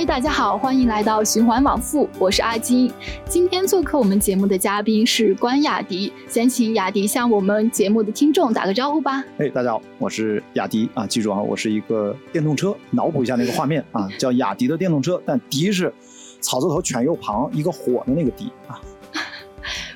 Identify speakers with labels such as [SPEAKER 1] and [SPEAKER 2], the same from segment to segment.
[SPEAKER 1] 嗨，大家好，欢迎来到循环往复，我是阿金。今天做客我们节目的嘉宾是关雅迪，先请雅迪向我们节目的听众打个招呼吧。
[SPEAKER 2] 哎，大家好，我是雅迪啊，记住啊，我是一个电动车，脑补一下那个画面啊，叫雅迪的电动车，但迪是草字头犬右旁一个火的那个迪啊。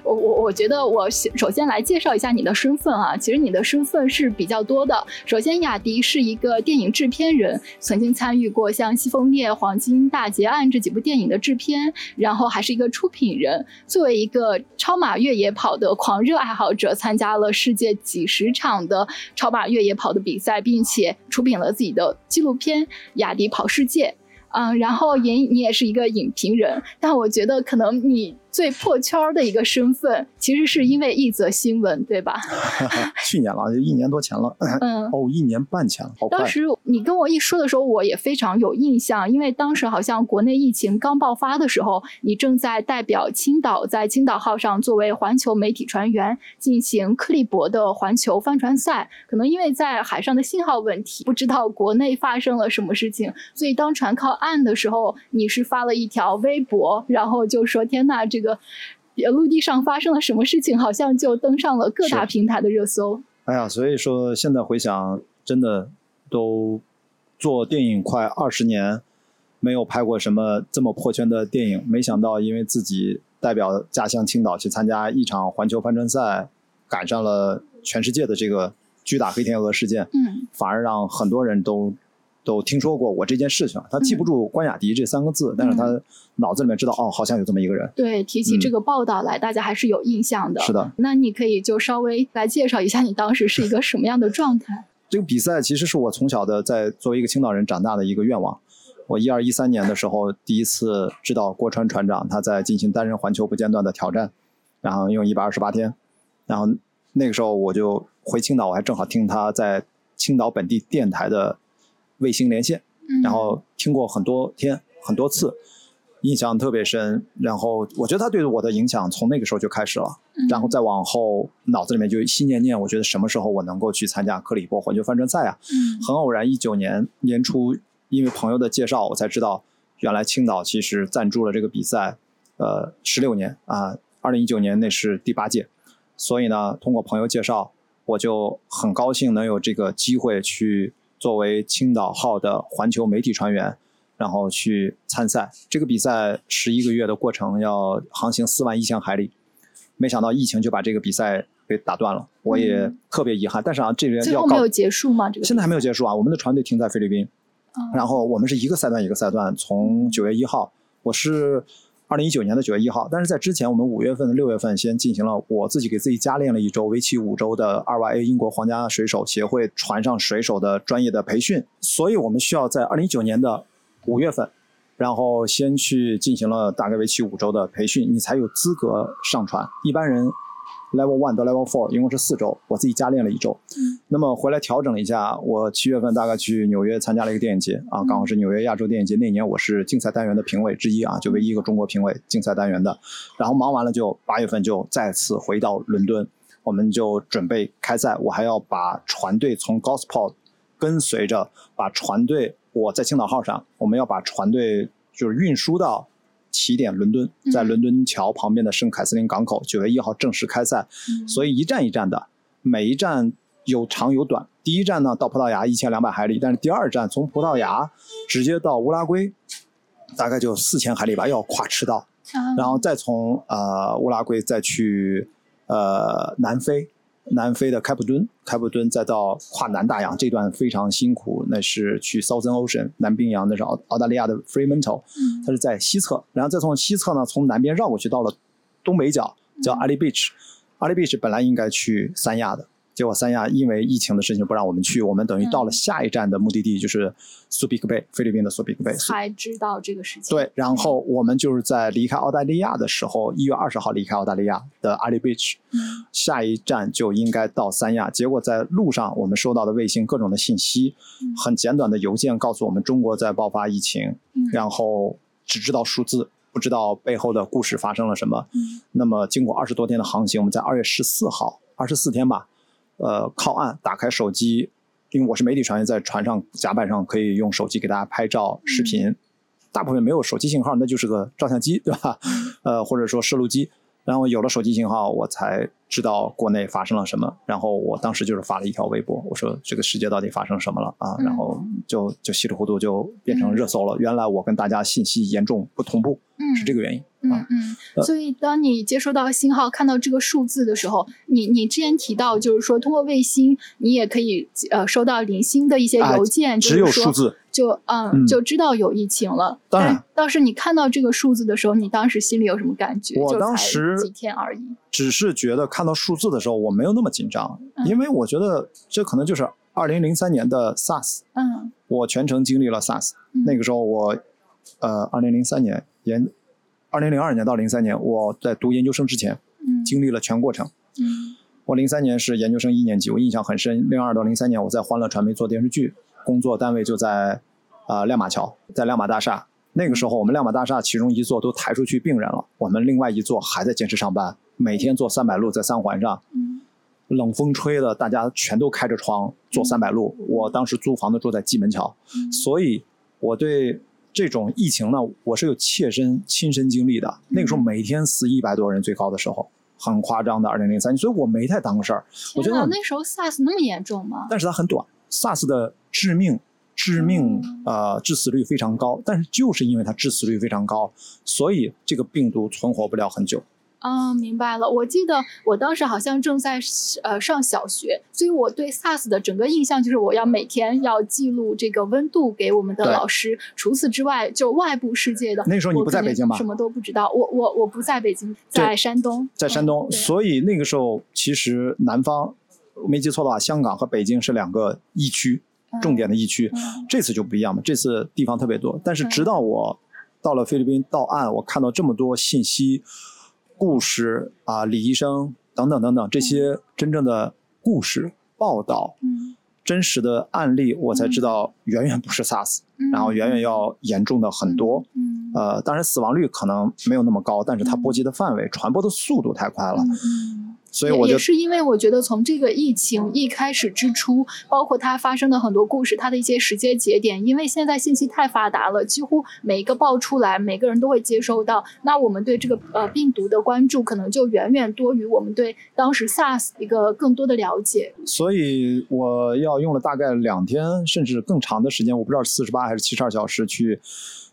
[SPEAKER 1] 我我我觉得我首先来介绍一下你的身份啊，其实你的身份是比较多的。首先，雅迪是一个电影制片人，曾经参与过像《西风烈》《黄金大劫案》这几部电影的制片，然后还是一个出品人。作为一个超马越野跑的狂热爱好者，参加了世界几十场的超马越野跑的比赛，并且出品了自己的纪录片《雅迪跑世界》。嗯，然后也你也是一个影评人，但我觉得可能你。最破圈的一个身份，其实是因为一则新闻，对吧？
[SPEAKER 2] 去年了，就一年多前了。嗯，哦，一年半前了，好
[SPEAKER 1] 当时你跟我一说的时候，我也非常有印象，因为当时好像国内疫情刚爆发的时候，你正在代表青岛在青岛号上作为环球媒体船员进行克利伯的环球帆船赛。可能因为在海上的信号问题，不知道国内发生了什么事情，所以当船靠岸的时候，你是发了一条微博，然后就说：“天呐，这个。”个陆地上发生了什么事情，好像就登上了各大平台的热搜。
[SPEAKER 2] 哎呀，所以说现在回想，真的都做电影快二十年，没有拍过什么这么破圈的电影。没想到，因为自己代表家乡青岛去参加一场环球帆船赛，赶上了全世界的这个巨大黑天鹅事件，嗯，反而让很多人都。都听说过我这件事情，他记不住关雅迪这三个字，但是他脑子里面知道哦，好像有这么一个人。
[SPEAKER 1] 对，提起这个报道来，大家还是有印象的。
[SPEAKER 2] 是的，
[SPEAKER 1] 那你可以就稍微来介绍一下你当时是一个什么样的状态？
[SPEAKER 2] 这个比赛其实是我从小的在作为一个青岛人长大的一个愿望。我一二一三年的时候，第一次知道郭川船长他在进行单人环球不间断的挑战，然后用一百二十八天，然后那个时候我就回青岛，我还正好听他在青岛本地电台的。卫星连线，然后听过很多天很多次，印象特别深。然后我觉得他对我的影响从那个时候就开始了，然后再往后脑子里面就心念念，我觉得什么时候我能够去参加克里伯环球帆船赛啊？很偶然，一九年年初，因为朋友的介绍，我才知道原来青岛其实赞助了这个比赛，呃，十六年啊，二零一九年那是第八届，所以呢，通过朋友介绍，我就很高兴能有这个机会去。作为青岛号的环球媒体船员，然后去参赛。这个比赛十一个月的过程，要航行四万一千海里。没想到疫情就把这个比赛给打断了，我也特别遗憾。但是啊，这边最后
[SPEAKER 1] 没有结束吗？这个
[SPEAKER 2] 现在还没有结束啊。我们的船队停在菲律宾，然后我们是一个赛段一个赛段，从九月一号，我是。二零一九年的九月一号，但是在之前，我们五月份、六月份先进行了我自己给自己加练了一周，为期五周的二 y a 英国皇家水手协会船上水手的专业的培训，所以我们需要在二零一九年的五月份，然后先去进行了大概为期五周的培训，你才有资格上船。一般人。Level One 到 Level Four 一共是四周，我自己加练了一周。嗯，那么回来调整了一下，我七月份大概去纽约参加了一个电影节啊，刚好是纽约亚洲电影节那年，我是竞赛单元的评委之一啊，就唯一一个中国评委竞赛单元的。然后忙完了就八月份就再次回到伦敦，我们就准备开赛，我还要把船队从 Gosport 跟随着，把船队我在青岛号上，我们要把船队就是运输到。起点伦敦，在伦敦桥旁边的圣凯瑟琳港口，九月一号正式开赛。所以一站一站的，每一站有长有短。第一站呢到葡萄牙一千两百海里，但是第二站从葡萄牙直接到乌拉圭，大概就四千海里吧，要跨赤道，然后再从呃乌拉圭再去呃南非。南非的开普敦，开普敦再到跨南大洋这段非常辛苦，那是去 Southern Ocean 南冰洋，那是澳澳大利亚的 Fremantle，它是在西侧，然后再从西侧呢，从南边绕过去到了东北角，叫 Ali Beach，Ali Beach 本来应该去三亚的。结果三亚因为疫情的事情不让我们去，我们等于到了下一站的目的地就是苏比克贝，菲律宾的苏比克贝。
[SPEAKER 1] 才知道这个事情。
[SPEAKER 2] 对，然后我们就是在离开澳大利亚的时候，一月二十号离开澳大利亚的阿里 beach，下一站就应该到三亚。结果在路上我们收到的卫星各种的信息，很简短的邮件告诉我们中国在爆发疫情，然后只知道数字，不知道背后的故事发生了什么。那么经过二十多天的航行，我们在二月十四号，二十四天吧。呃，靠岸，打开手机，因为我是媒体船员，在船上甲板上可以用手机给大家拍照、视频。大部分没有手机信号，那就是个照相机，对吧？呃，或者说摄录机。然后有了手机信号，我才知道国内发生了什么。然后我当时就是发了一条微博，我说这个世界到底发生什么了啊？然后就就稀里糊涂就变成热搜了。原来我跟大家信息严重不同步，是这个原因。
[SPEAKER 1] 嗯嗯。所以当你接收到信号，看到这个数字的时候，你你之前提到就是说通过卫星，你也可以呃收到零星的一些邮件，
[SPEAKER 2] 只有数字。
[SPEAKER 1] 就嗯，就知道有疫情了。
[SPEAKER 2] 当然，
[SPEAKER 1] 倒是你看到这个数字的时候，你当时心里有什么感觉？
[SPEAKER 2] 我当时
[SPEAKER 1] 几天而已，
[SPEAKER 2] 只是觉得看到数字的时候，我没有那么紧张，因为我觉得这可能就是二零零三年的 SARS。
[SPEAKER 1] 嗯，
[SPEAKER 2] 我全程经历了 SARS。那个时候我，呃，二零零三年研，二零零二年到零三年我在读研究生之前，
[SPEAKER 1] 嗯，
[SPEAKER 2] 经历了全过程。
[SPEAKER 1] 嗯，
[SPEAKER 2] 我零三年是研究生一年级，我印象很深。零二到零三年我在欢乐传媒做电视剧。工作单位就在呃亮马桥，在亮马大厦。那个时候，我们亮马大厦其中一座都抬出去病人了，我们另外一座还在坚持上班，每天做三百路在三环上，冷风吹的，大家全都开着窗做三百路。我当时租房子住在蓟门桥，所以我对这种疫情呢，我是有切身亲身经历的。那个时候每天死一百多人，最高的时候很夸张的，二零零三年，所以我没太当个事儿。我觉得
[SPEAKER 1] 那时候 SARS 那么严重吗？
[SPEAKER 2] 但是它很短，SARS 的。致命、致命，呃，致死率非常高，但是就是因为它致死率非常高，所以这个病毒存活不了很久。
[SPEAKER 1] 啊，明白了。我记得我当时好像正在呃上小学，所以我对 SARS 的整个印象就是我要每天要记录这个温度给我们的老师。除此之外，就外部世界的
[SPEAKER 2] 那时候你不在北京吧？
[SPEAKER 1] 什么都不知道。我我我不在北京，在山东。
[SPEAKER 2] 在山东，所以那个时候其实南方，没记错的话，香港和北京是两个疫区。重点的疫区，这次就不一样了。这次地方特别多，但是直到我到了菲律宾到岸，我看到这么多信息、故事啊，李医生等等等等这些真正的故事报道，真实的案例，我才知道远远不是 SARS，然后远远要严重的很多。呃，当然死亡率可能没有那么高，但是它波及的范围、传播的速度太快了。所以我
[SPEAKER 1] 也是因为我觉得从这个疫情一开始之初，包括它发生的很多故事，它的一些时间节点，因为现在信息太发达了，几乎每一个爆出来，每个人都会接收到。那我们对这个呃病毒的关注，可能就远远多于我们对当时 SARS 一个更多的了解。
[SPEAKER 2] 所以我要用了大概两天甚至更长的时间，我不知道四十八还是七十二小时去。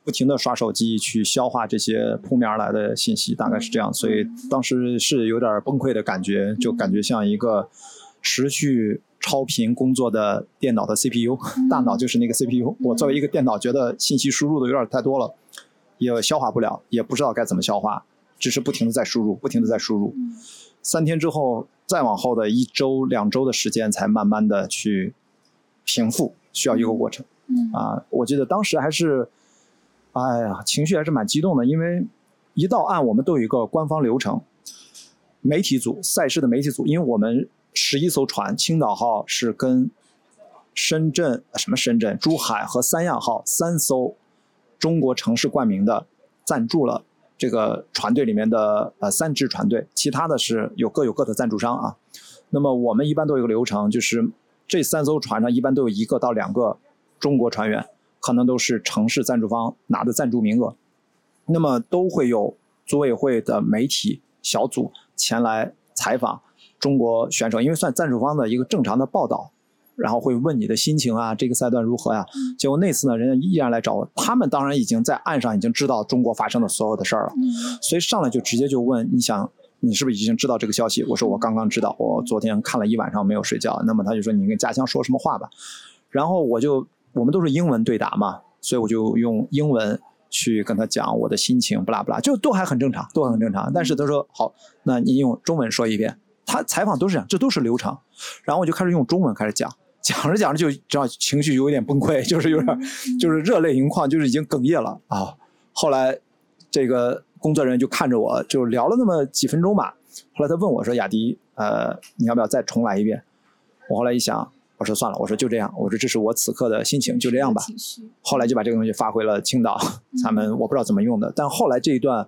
[SPEAKER 2] 不停的刷手机去消化这些扑面而来的信息，大概是这样，所以当时是有点崩溃的感觉，就感觉像一个持续超频工作的电脑的 CPU，大脑就是那个 CPU。我作为一个电脑，觉得信息输入的有点太多了，也消化不了，也不知道该怎么消化，只是不停的在输入，不停的在输入。三天之后，再往后的一周、两周的时间，才慢慢的去平复，需要一个过程。啊，我记得当时还是。哎呀，情绪还是蛮激动的，因为一到岸，我们都有一个官方流程，媒体组、赛事的媒体组，因为我们十一艘船，青岛号是跟深圳什么深圳、珠海和三亚号三艘中国城市冠名的赞助了这个船队里面的呃三支船队，其他的是有各有各的赞助商啊。那么我们一般都有个流程，就是这三艘船上一般都有一个到两个中国船员。可能都是城市赞助方拿的赞助名额，那么都会有组委会的媒体小组前来采访中国选手，因为算赞助方的一个正常的报道，然后会问你的心情啊，这个赛段如何呀？结果那次呢，人家依然来找我，他们当然已经在岸上已经知道中国发生的所有的事儿了，所以上来就直接就问，你想你是不是已经知道这个消息？我说我刚刚知道，我昨天看了一晚上没有睡觉。那么他就说你跟家乡说什么话吧，然后我就。我们都是英文对答嘛，所以我就用英文去跟他讲我的心情，不拉不拉，就都还很正常，都很正常。但是他说好，那你用中文说一遍。他采访都是这样，这都是流程。然后我就开始用中文开始讲，讲着讲着就知道情绪有点崩溃，就是有点就是热泪盈眶，就是已经哽咽了啊。后来这个工作人员就看着我，就聊了那么几分钟吧。后来他问我说：“雅迪，呃，你要不要再重来一遍？”我后来一想。我说算了，我说就这样，我说这是我此刻的心情，就这样吧。后来就把这个东西发回了青岛，咱们我不知道怎么用的。但后来这一段，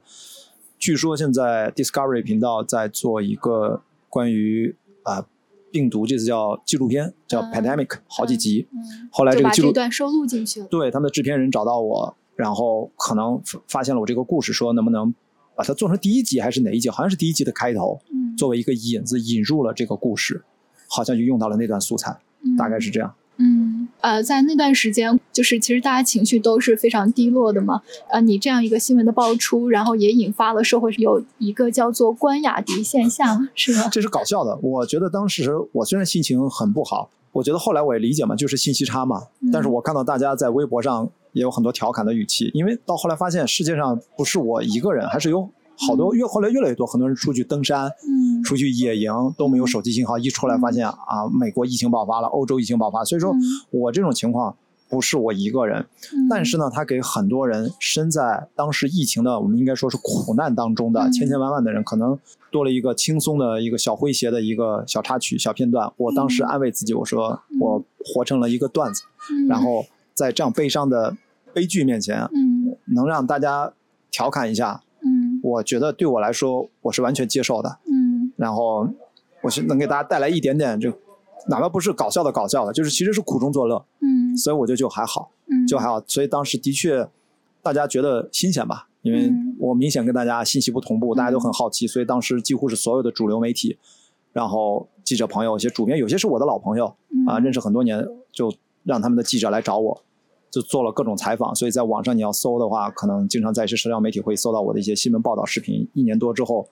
[SPEAKER 2] 据说现在 Discovery 频道在做一个关于啊病毒，这次叫纪录片，叫 Pandemic，好几集。后来这个纪录
[SPEAKER 1] 段收录进去了。
[SPEAKER 2] 对，他们的制片人找到我，然后可能发现了我这个故事，说能不能把它做成第一集还是哪一集？好像是第一集的开头，作为一个引子引入了这个故事，好像就用到了那段素材，大概是这样。
[SPEAKER 1] 嗯，呃，在那段时间，就是其实大家情绪都是非常低落的嘛。呃，你这样一个新闻的爆出，然后也引发了社会有一个叫做“关雅迪现象”，是吗？
[SPEAKER 2] 这是搞笑的。我觉得当时我虽然心情很不好，我觉得后来我也理解嘛，就是信息差嘛。但是我看到大家在微博上也有很多调侃的语气，因为到后来发现世界上不是我一个人，还是有。好多越后来越来越多，很多人出去登山，嗯，出去野营都没有手机信号，一出来发现啊，美国疫情爆发了，欧洲疫情爆发，所以说我这种情况不是我一个人，但是呢，他给很多人身在当时疫情的，我们应该说是苦难当中的千千万万的人，可能多了一个轻松的一个小诙谐的一个小插曲、小片段。我当时安慰自己，我说我活成了一个段子，然后在这样悲伤的悲剧面前，嗯，能让大家调侃一下。我觉得对我来说，我是完全接受的。嗯，然后我是能给大家带来一点点，就哪怕不是搞笑的搞笑的，就是其实是苦中作乐。嗯，所以我觉得就还好，就还好。所以当时的确，大家觉得新鲜吧？因为我明显跟大家信息不同步，大家都很好奇，所以当时几乎是所有的主流媒体，然后记者朋友、一些主编，有些是我的老朋友啊，认识很多年，就让他们的记者来找我。就做了各种采访，所以在网上你要搜的话，可能经常在一些社交媒体会搜到我的一些新闻报道视频。一年多之后。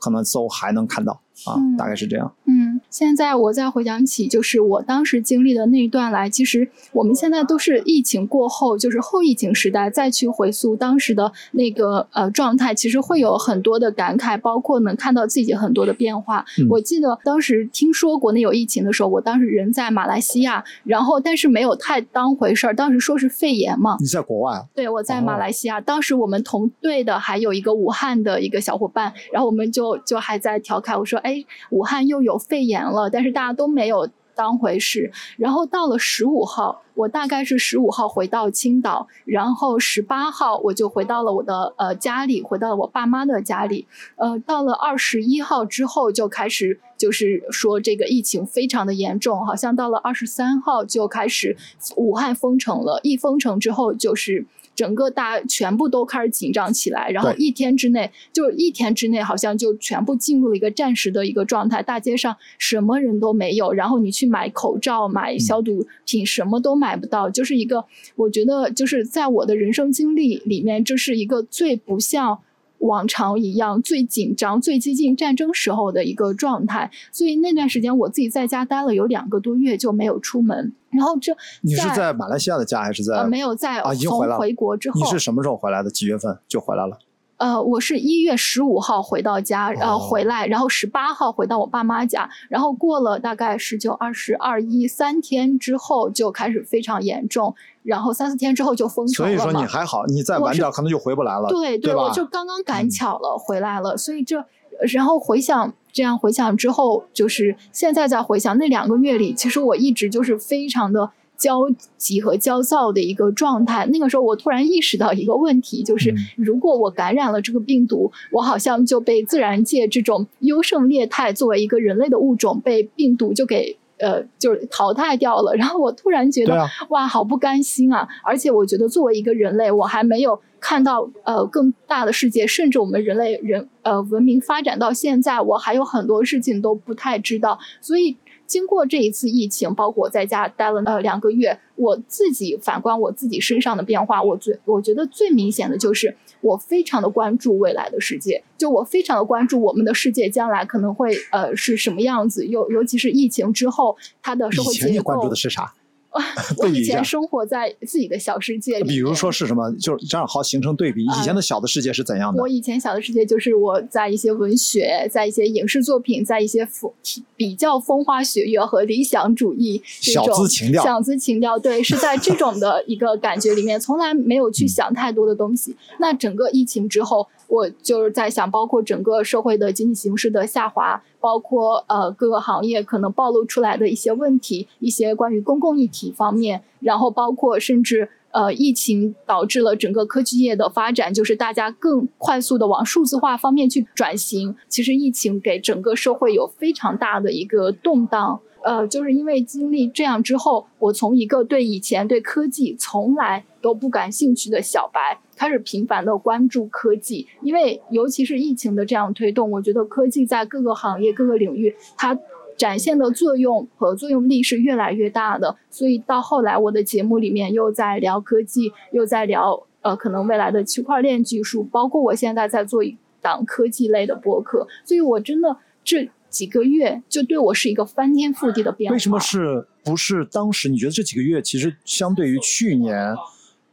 [SPEAKER 2] 可能搜还能看到啊，大概是这样。
[SPEAKER 1] 嗯，现在我再回想起，就是我当时经历的那一段来，其实我们现在都是疫情过后，就是后疫情时代，再去回溯当时的那个呃状态，其实会有很多的感慨，包括能看到自己很多的变化。我记得当时听说国内有疫情的时候，我当时人在马来西亚，然后但是没有太当回事儿，当时说是肺炎嘛。
[SPEAKER 2] 你在国外？
[SPEAKER 1] 对，我在马来西亚。当时我们同队的还有一个武汉的一个小伙伴，然后我们就。就还在调侃我说：“哎，武汉又有肺炎了。”但是大家都没有当回事。然后到了十五号，我大概是十五号回到青岛，然后十八号我就回到了我的呃家里，回到了我爸妈的家里。呃，到了二十一号之后就开始就是说这个疫情非常的严重，好像到了二十三号就开始武汉封城了。一封城之后就是。整个大全部都开始紧张起来，然后一天之内，就一天之内，好像就全部进入了一个战时的一个状态。大街上什么人都没有，然后你去买口罩、买消毒品，什么都买不到。就是一个，我觉得就是在我的人生经历里面，这是一个最不像往常一样、最紧张、最接近战争时候的一个状态。所以那段时间，我自己在家待了有两个多月，就没有出门。然后这
[SPEAKER 2] 你是在马来西亚的家还是在？
[SPEAKER 1] 没有在
[SPEAKER 2] 啊，已经回来
[SPEAKER 1] 回国之后，
[SPEAKER 2] 你是什么时候回来的？几月份就回来了？
[SPEAKER 1] 呃，我是一月十五号回到家，然后回来，然后十八号回到我爸妈家，然后过了大概十九、二十二一三天之后就开始非常严重，然后三四天之后就封城
[SPEAKER 2] 了。所以说你还好，你再晚点可能就回不来了。
[SPEAKER 1] 对
[SPEAKER 2] 对，
[SPEAKER 1] 我就刚刚赶巧了回来了，所以这然后回想。这样回想之后，就是现在再回想那两个月里，其实我一直就是非常的焦急和焦躁的一个状态。那个时候，我突然意识到一个问题，就是如果我感染了这个病毒，我好像就被自然界这种优胜劣汰作为一个人类的物种被病毒就给。呃，就是淘汰掉了，然后我突然觉得，哇，好不甘心啊！而且我觉得，作为一个人类，我还没有看到呃更大的世界，甚至我们人类人呃文明发展到现在，我还有很多事情都不太知道，所以。经过这一次疫情，包括我在家待了呃两个月，我自己反观我自己身上的变化，我最我觉得最明显的就是我非常的关注未来的世界，就我非常的关注我们的世界将来可能会呃是什么样子，尤尤其是疫情之后它的社会结构。以
[SPEAKER 2] 前你关注的是啥？
[SPEAKER 1] 我以前生活在自己的小世界里，
[SPEAKER 2] 比如说是什么，就是正好形成对比。以前的小的世界是怎样的？
[SPEAKER 1] 我以前小的世界就是我在一些文学，在一些影视作品，在一些风比较风花雪月和理想主义
[SPEAKER 2] 小资情调，
[SPEAKER 1] 小资情调，对，是在这种的一个感觉里面，从来没有去想太多的东西。那整个疫情之后。我就是在想，包括整个社会的经济形势的下滑，包括呃各个行业可能暴露出来的一些问题，一些关于公共议题方面，然后包括甚至呃疫情导致了整个科技业的发展，就是大家更快速的往数字化方面去转型。其实疫情给整个社会有非常大的一个动荡。呃，就是因为经历这样之后，我从一个对以前对科技从来都不感兴趣的小白，开始频繁的关注科技。因为尤其是疫情的这样推动，我觉得科技在各个行业、各个领域，它展现的作用和作用力是越来越大的。所以到后来，我的节目里面又在聊科技，又在聊呃，可能未来的区块链技术，包括我现在在做一档科技类的播客。所以我真的这。几个月就对我是一个翻天覆地的变化。
[SPEAKER 2] 为什么是不是当时你觉得这几个月其实相对于去年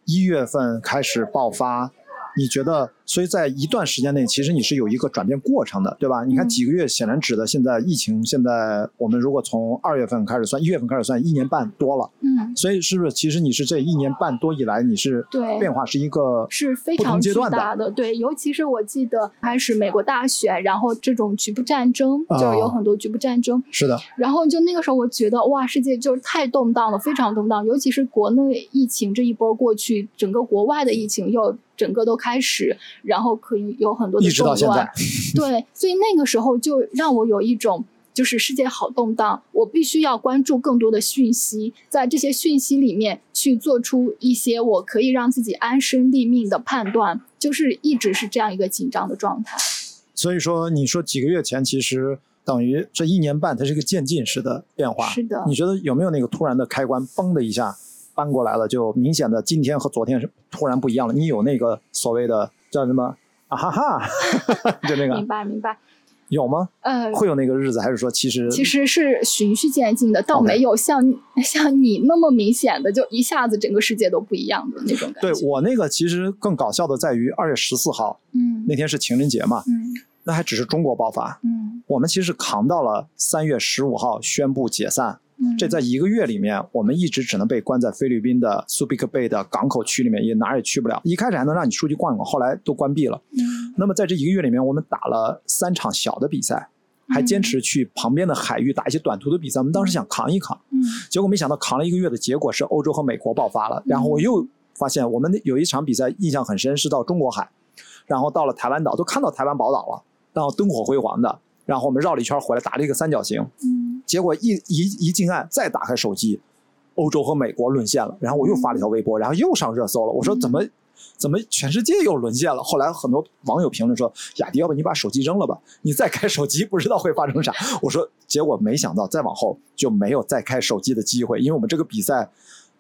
[SPEAKER 2] 一月份开始爆发？你觉得，所以在一段时间内，其实你是有一个转变过程的，对吧？你看几个月，显然指的现在疫情，现在我们如果从二月份开始算，一月份开始算，一年半多了。
[SPEAKER 1] 嗯。
[SPEAKER 2] 所以是不是其实你是这一年半多以来，你是
[SPEAKER 1] 对
[SPEAKER 2] 变化是一个
[SPEAKER 1] 是非常巨大的，对。尤其是我记得开始美国大选，然后这种局部战争，就是有很多局部战争。
[SPEAKER 2] 是的。
[SPEAKER 1] 然后就那个时候，我觉得哇，世界就是太动荡了，非常动荡。尤其是国内疫情这一波过去，整个国外的疫情又。整个都开始，然后可以有很多的动乱，对，所以那个时候就让我有一种，就是世界好动荡，我必须要关注更多的讯息，在这些讯息里面去做出一些我可以让自己安身立命的判断，就是一直是这样一个紧张的状态。
[SPEAKER 2] 所以说，你说几个月前，其实等于这一年半，它是一个渐进式的变化。
[SPEAKER 1] 是的，
[SPEAKER 2] 你觉得有没有那个突然的开关，嘣的一下？搬过来了，就明显的今天和昨天是突然不一样了。你有那个所谓的叫什么？啊哈哈，就那个。
[SPEAKER 1] 明白明白，
[SPEAKER 2] 有吗？
[SPEAKER 1] 呃，
[SPEAKER 2] 会有那个日子，还是说其实
[SPEAKER 1] 其实是循序渐进的，倒没有像像你那么明显的，就一下子整个世界都不一样的那种感
[SPEAKER 2] 觉。对我那个其实更搞笑的在于二月十四号，
[SPEAKER 1] 嗯，
[SPEAKER 2] 那天是情人节嘛，
[SPEAKER 1] 嗯，
[SPEAKER 2] 那还只是中国爆发，
[SPEAKER 1] 嗯，
[SPEAKER 2] 我们其实扛到了三月十五号宣布解散。这在一个月里面，我们一直只能被关在菲律宾的苏比克贝的港口区里面，也哪儿也去不了。一开始还能让你出去逛逛，后来都关闭了。那么在这一个月里面，我们打了三场小的比赛，还坚持去旁边的海域打一些短途的比赛。我们当时想扛一扛，结果没想到扛了一个月的结果是欧洲和美国爆发了。然后我又发现，我们有一场比赛印象很深，是到中国海，然后到了台湾岛，都看到台湾宝岛了，然后灯火辉煌的。然后我们绕了一圈回来，打了一个三角形。结果一一一进岸，再打开手机，欧洲和美国沦陷了。然后我又发了一条微博，然后又上热搜了。我说怎么怎么全世界又沦陷了？后来很多网友评论说：“雅迪，要不你把手机扔了吧？你再开手机，不知道会发生啥。”我说，结果没想到再往后就没有再开手机的机会，因为我们这个比赛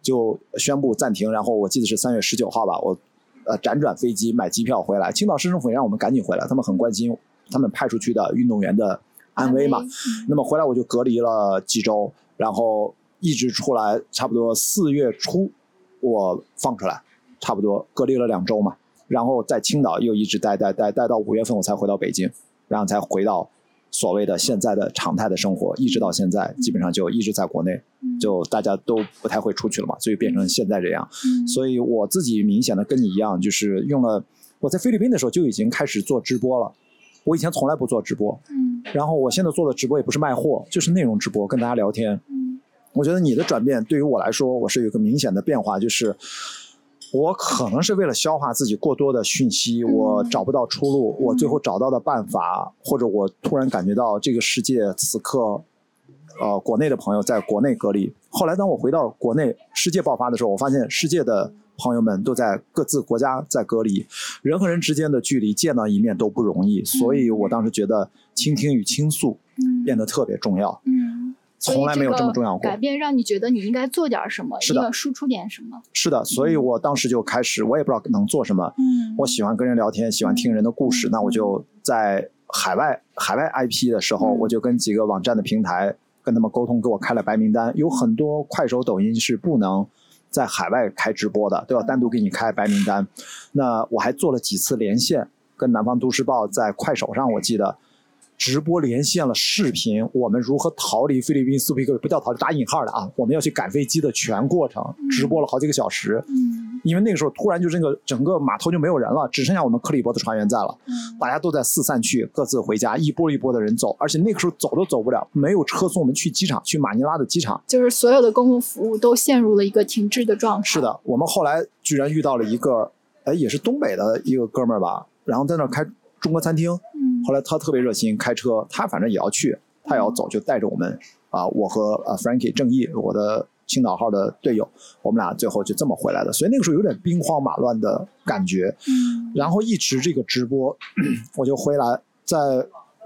[SPEAKER 2] 就宣布暂停。然后我记得是三月十九号吧，我呃辗转飞机买机票回来，青岛市政府也让我们赶紧回来，他们很关心他们派出去的运动员的。安危嘛，那么回来我就隔离了几周，然后一直出来，差不多四月初我放出来，差不多隔离了两周嘛，然后在青岛又一直待待待待到五月份我才回到北京，然后才回到所谓的现在的常态的生活，一直到现在基本上就一直在国内，就大家都不太会出去了嘛，所以变成现在这样，所以我自己明显的跟你一样，就是用了我在菲律宾的时候就已经开始做直播了。我以前从来不做直播，
[SPEAKER 1] 嗯，
[SPEAKER 2] 然后我现在做的直播也不是卖货，就是内容直播，跟大家聊天。
[SPEAKER 1] 嗯，
[SPEAKER 2] 我觉得你的转变对于我来说，我是有一个明显的变化，就是我可能是为了消化自己过多的讯息，我找不到出路，我最后找到的办法，或者我突然感觉到这个世界此刻，呃，国内的朋友在国内隔离。后来当我回到国内，世界爆发的时候，我发现世界的。朋友们都在各自国家在隔离，人和人之间的距离见到一面都不容易，所以我当时觉得倾听与倾诉变得特别重要。
[SPEAKER 1] 嗯，
[SPEAKER 2] 从来没有这么重要过。
[SPEAKER 1] 改变让你觉得你应该做点什么，
[SPEAKER 2] 是的，
[SPEAKER 1] 输出点什么。
[SPEAKER 2] 是的，所以我当时就开始，我也不知道能做什么。
[SPEAKER 1] 嗯，
[SPEAKER 2] 我喜欢跟人聊天，喜欢听人的故事，那我就在海外海外 IP 的时候，我就跟几个网站的平台跟他们沟通，给我开了白名单。有很多快手、抖音是不能。在海外开直播的都要单独给你开白名单，那我还做了几次连线，跟南方都市报在快手上，我记得直播连线了视频，我们如何逃离菲律宾苏比克，不叫逃离，打引号的啊，我们要去赶飞机的全过程，直播了好几个小时。因为那个时候突然就是那个整个码头就没有人了，只剩下我们克里伯的船员在了，大家都在四散去，各自回家，一波一波的人走，而且那个时候走都走不了，没有车送我们去机场，去马尼拉的机场，
[SPEAKER 1] 就是所有的公共服务都陷入了一个停滞的状态。
[SPEAKER 2] 是的，我们后来居然遇到了一个，哎，也是东北的一个哥们儿吧，然后在那开中国餐厅，后来他特别热心，开车，他反正也要去，他也要走，就带着我们。啊，我和呃 Frankie 正义，我的青岛号的队友，我们俩最后就这么回来的。所以那个时候有点兵荒马乱的感觉。
[SPEAKER 1] 嗯，
[SPEAKER 2] 然后一直这个直播，我就回来，在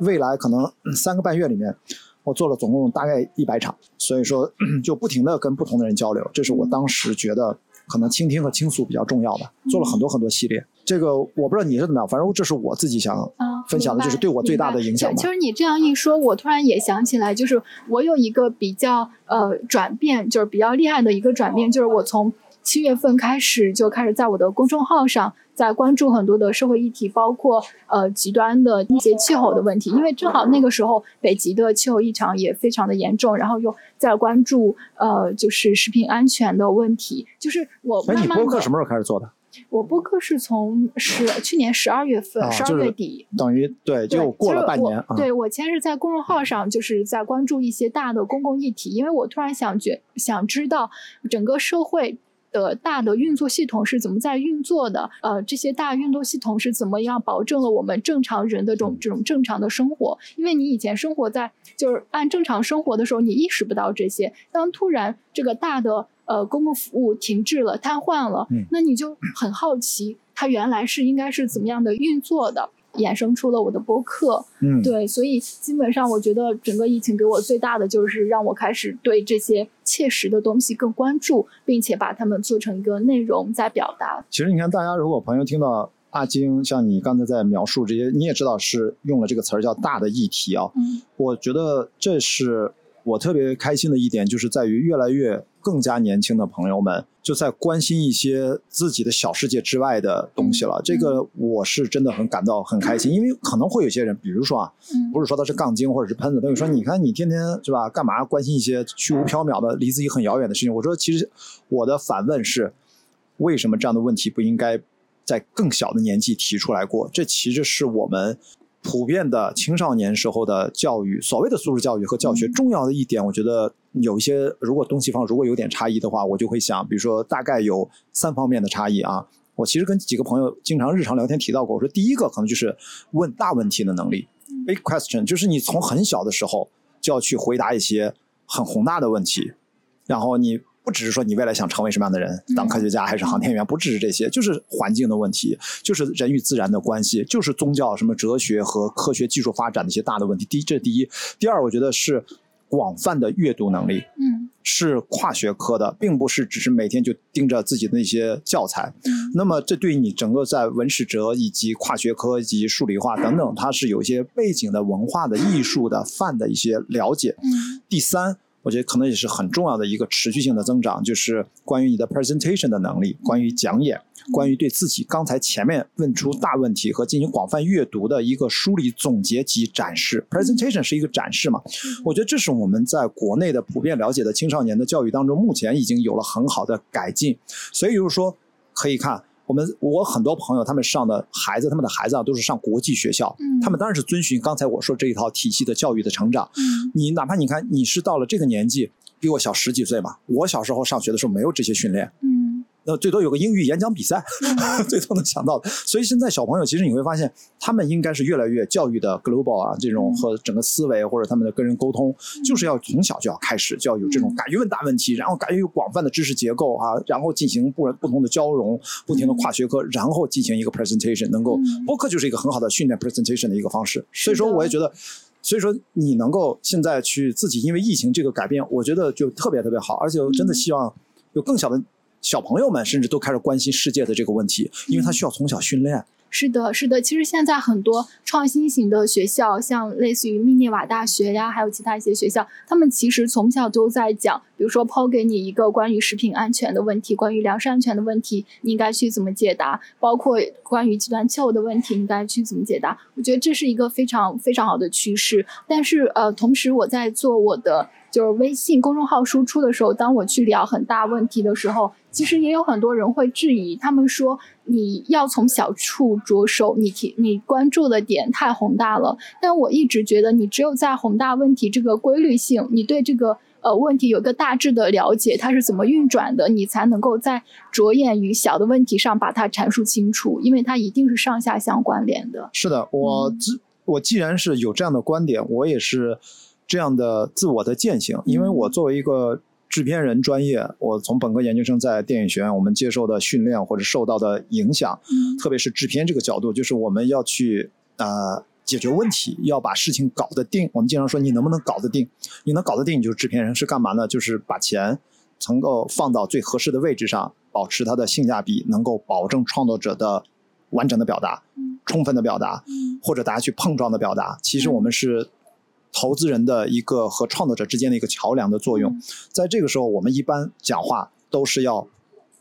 [SPEAKER 2] 未来可能三个半月里面，我做了总共大概一百场，所以说就不停的跟不同的人交流，这是我当时觉得可能倾听和倾诉比较重要的，做了很多很多系列。这个我不知道你是怎么样，反正这是我自己想
[SPEAKER 1] 啊
[SPEAKER 2] 分享的，就是对我最大的影响吧
[SPEAKER 1] 其。实你这样一说，我突然也想起来，就是我有一个比较呃转变，就是比较厉害的一个转变，就是我从七月份开始就开始在我的公众号上。在关注很多的社会议题，包括呃极端的一些气候的问题，因为正好那个时候北极的气候异常也非常的严重，然后又在关注呃就是食品安全的问题，就是我
[SPEAKER 2] 哎，你
[SPEAKER 1] 慢慢的
[SPEAKER 2] 播客什么时候开始做的？
[SPEAKER 1] 我播客是从十去年十二月份十二、
[SPEAKER 2] 啊就是
[SPEAKER 1] 月底
[SPEAKER 2] 等于对，就过了半年啊。
[SPEAKER 1] 其实我对我先是在公众号上，就是在关注一些大的公共议题，因为我突然想觉想知道整个社会。的大的运作系统是怎么在运作的？呃，这些大运作系统是怎么样保证了我们正常人的这种这种正常的生活？因为你以前生活在就是按正常生活的时候，你意识不到这些。当突然这个大的呃公共服务停滞了、瘫痪了，
[SPEAKER 2] 嗯
[SPEAKER 1] 那你就很好奇，它原来是应该是怎么样的运作的，衍生出了我的播客。
[SPEAKER 2] 嗯，
[SPEAKER 1] 对，所以基本上我觉得整个疫情给我最大的就是让我开始对这些切实的东西更关注，并且把它们做成一个内容在表达。
[SPEAKER 2] 其实你看，大家如果朋友听到阿晶像你刚才在描述这些，你也知道是用了这个词儿叫“大的议题”啊。
[SPEAKER 1] 嗯
[SPEAKER 2] 我觉得这是我特别开心的一点，就是在于越来越更加年轻的朋友们就在关心一些自己的小世界之外的东西了。这个我是真的很感到很开心，因为可能会有些人，比如说啊，
[SPEAKER 1] 嗯
[SPEAKER 2] 不是说他是杠精或者是喷子，他会说你看你天天是吧，干嘛关心一些虚无缥缈的、离自己很遥远的事情？我说其实我的反问是，为什么这样的问题不应该在更小的年纪提出来过？这其实是我们普遍的青少年时候的教育，所谓的素质教育和教学
[SPEAKER 1] 嗯
[SPEAKER 2] 重要的一点，我觉得有一些，如果东西方如果有点差异的话，我就会想，比如说大概有三方面的差异啊。我其实跟几个朋友经常日常聊天提到过，我说第一个可能就是问大问题的能力
[SPEAKER 1] 嗯
[SPEAKER 2] ，big question，就是你从很小的时候就要去回答一些很宏大的问题，然后你不只是说你未来想成为什么样的人，当科学家还是航天员，不只是这些，就是环境的问题，就是人与自然的关系，就是宗教、什么哲学和科学技术发展的一些大的问题。第一，这是第一；第二，我觉得是广泛的阅读能力。
[SPEAKER 1] 嗯
[SPEAKER 2] 是跨学科的，并不是只是每天就盯着自己的那些教材。
[SPEAKER 1] 嗯
[SPEAKER 2] 那么，这对你整个在文史哲以及跨学科以及数理化等等，它是有一些背景的文化的艺术的范的一些了解。
[SPEAKER 1] 嗯
[SPEAKER 2] 第三，我觉得可能也是很重要的一个持续性的增长，就是关于你的 presentation 的能力，关于讲演，关于对自己刚才前面问出大问题和进行广泛阅读的一个梳理、总结及展示。presentation 是一个展示嘛？我觉得这是我们在国内的普遍了解的青少年的教育当中，目前已经有了很好的改进。所以就是说，可以看我们我很多朋友他们上的孩子，他们的孩子啊都是上国际学校，
[SPEAKER 1] 嗯
[SPEAKER 2] 他们当然是遵循刚才我说这一套体系的教育的成长。
[SPEAKER 1] 嗯
[SPEAKER 2] 你哪怕你看你是到了这个年纪，比我小十几岁嘛，我小时候上学的时候没有这些训练，
[SPEAKER 1] 嗯
[SPEAKER 2] 那最多有个英语演讲比赛，最多能想到的。所以现在小朋友其实你会发现，他们应该是越来越教育的 global 啊，这种
[SPEAKER 1] 嗯
[SPEAKER 2] 和整个思维或者他们的跟人沟通，就是要从小就要开始，就要有这种敢于问大问题，然后敢于有广泛的知识结构啊，然后进行不不同的交融，不停的跨学科，然后进行一个 presentation，能够
[SPEAKER 1] 嗯
[SPEAKER 2] 播客就是一个很好的训练 presentation 的一个方式。所以说，我也觉得。所以说，你能够现在去自己因为疫情这个改变，我觉得就特别特别好，而且我真的
[SPEAKER 1] 嗯
[SPEAKER 2] 希望有更小的小朋友们，甚至都开始关心世界的这个问题，因为他需要从小训练。
[SPEAKER 1] 是的，是的。其实现在很多创新型的学校，像类似于密涅瓦大学呀，还有其他一些学校，他们其实从小都在讲，比如说抛给你一个关于食品安全的问题，关于粮食安全的问题，你应该去怎么解答？包括关于极端气候的问题，你应该去怎么解答？我觉得这是一个非常非常好的趋势。但是呃，同时我在做我的就是微信公众号输出的时候，当我去聊很大问题的时候，其实也有很多人会质疑，他们说你要从小处着手，你提你关注的点太宏大了。但我一直觉得，你只有在宏大问题这个规律性，你对这个呃问题有个大致的了解，它是怎么运转的，你才能够在着眼于小的问题上把它阐述清楚，因为它一定是上下相关联的。
[SPEAKER 2] 是的，我
[SPEAKER 1] 嗯
[SPEAKER 2] 我既然是有这样的观点，我也是这样的自我的践行。因为我作为一个制片人专业，我从本科研究生在电影学院我们接受的训练或者受到的影响，特别是制片这个角度，就是我们要去呃解决问题，要把事情搞得定。我们经常说你能不能搞得定？你能搞得定，你就是制片人是干嘛呢？就是把钱能够放到最合适的位置上，保持它的性价比，能够保证创作者的完整的表达、充分的表达，或者大家去碰撞的表达。其实我们是。投资人的一个和创作者之间的一个桥梁的作用，在这个时候，我们一般讲话都是要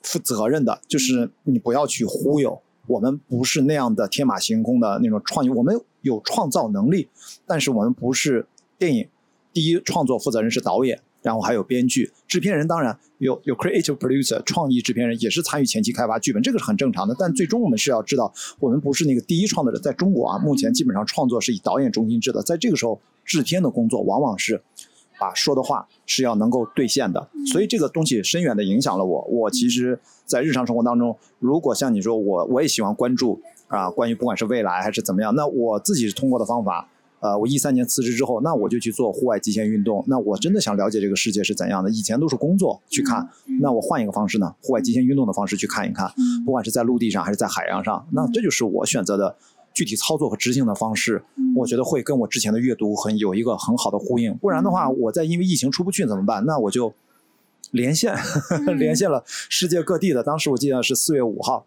[SPEAKER 2] 负责任的，就是你不要去忽悠。我们不是那样的天马行空的那种创意，我们有创造能力，但是我们不是电影第一创作负责人是导演。然后还有编剧、制片人，当然有有 creative producer 创意制片人，也是参与前期开发剧本，这个是很正常的。但最终我们是要知道，我们不是那个第一创作者。在中国啊，目前基本上创作是以导演中心制的。在这个时候，制片的工作往往是把说的话是要能够兑现的。所以这个东西深远的影响了我。我其实，在日常生活当中，如果像你说我，我也喜欢关注啊，关于不管是未来还是怎么样，那我自己是通过的方法。呃，我一三年辞职之后，那我就去做户外极限运动。那我真的想了解这个世界是怎样的。以前都是工作去看，那我换一个方式呢？户外极限运动的方式去看一看，不管是在陆地上还是在海洋上，那这就是我选择的具体操作和执行的方式。我觉得会跟我之前的阅读很有一个很好的呼应。不然的话，我在因为疫情出不去怎么办？那我就连线，连线了世界各地的。当时我记得是四月五号。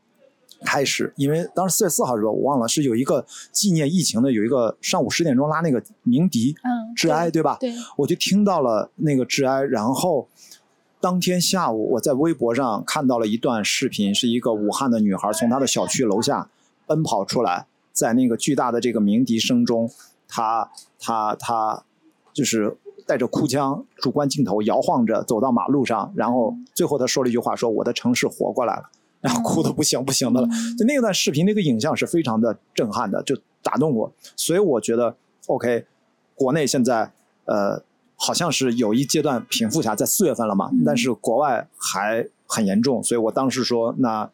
[SPEAKER 2] 开始，因为当时四月四号是吧？我忘了是有一个纪念疫情的，有一个上午十点钟拉那个鸣笛，
[SPEAKER 1] 嗯，
[SPEAKER 2] 致哀，
[SPEAKER 1] 对
[SPEAKER 2] 吧？
[SPEAKER 1] 对，
[SPEAKER 2] 我就听到了那个致哀，然后当天下午我在微博上看到了一段视频，是一个武汉的女孩从她的小区楼下奔跑出来，在那个巨大的这个鸣笛声中，他他他就是带着哭腔，主观镜头摇晃着走到马路上，然后最后他说了一句话，说我的城市活过来了。然后哭的不行不行的了，就那段视频那个影像是非常的震撼的，就打动我。所以我觉得，OK，国内现在呃好像是有一阶段平复下，在四月份了嘛，但是国外还很严重。所以我当时说，那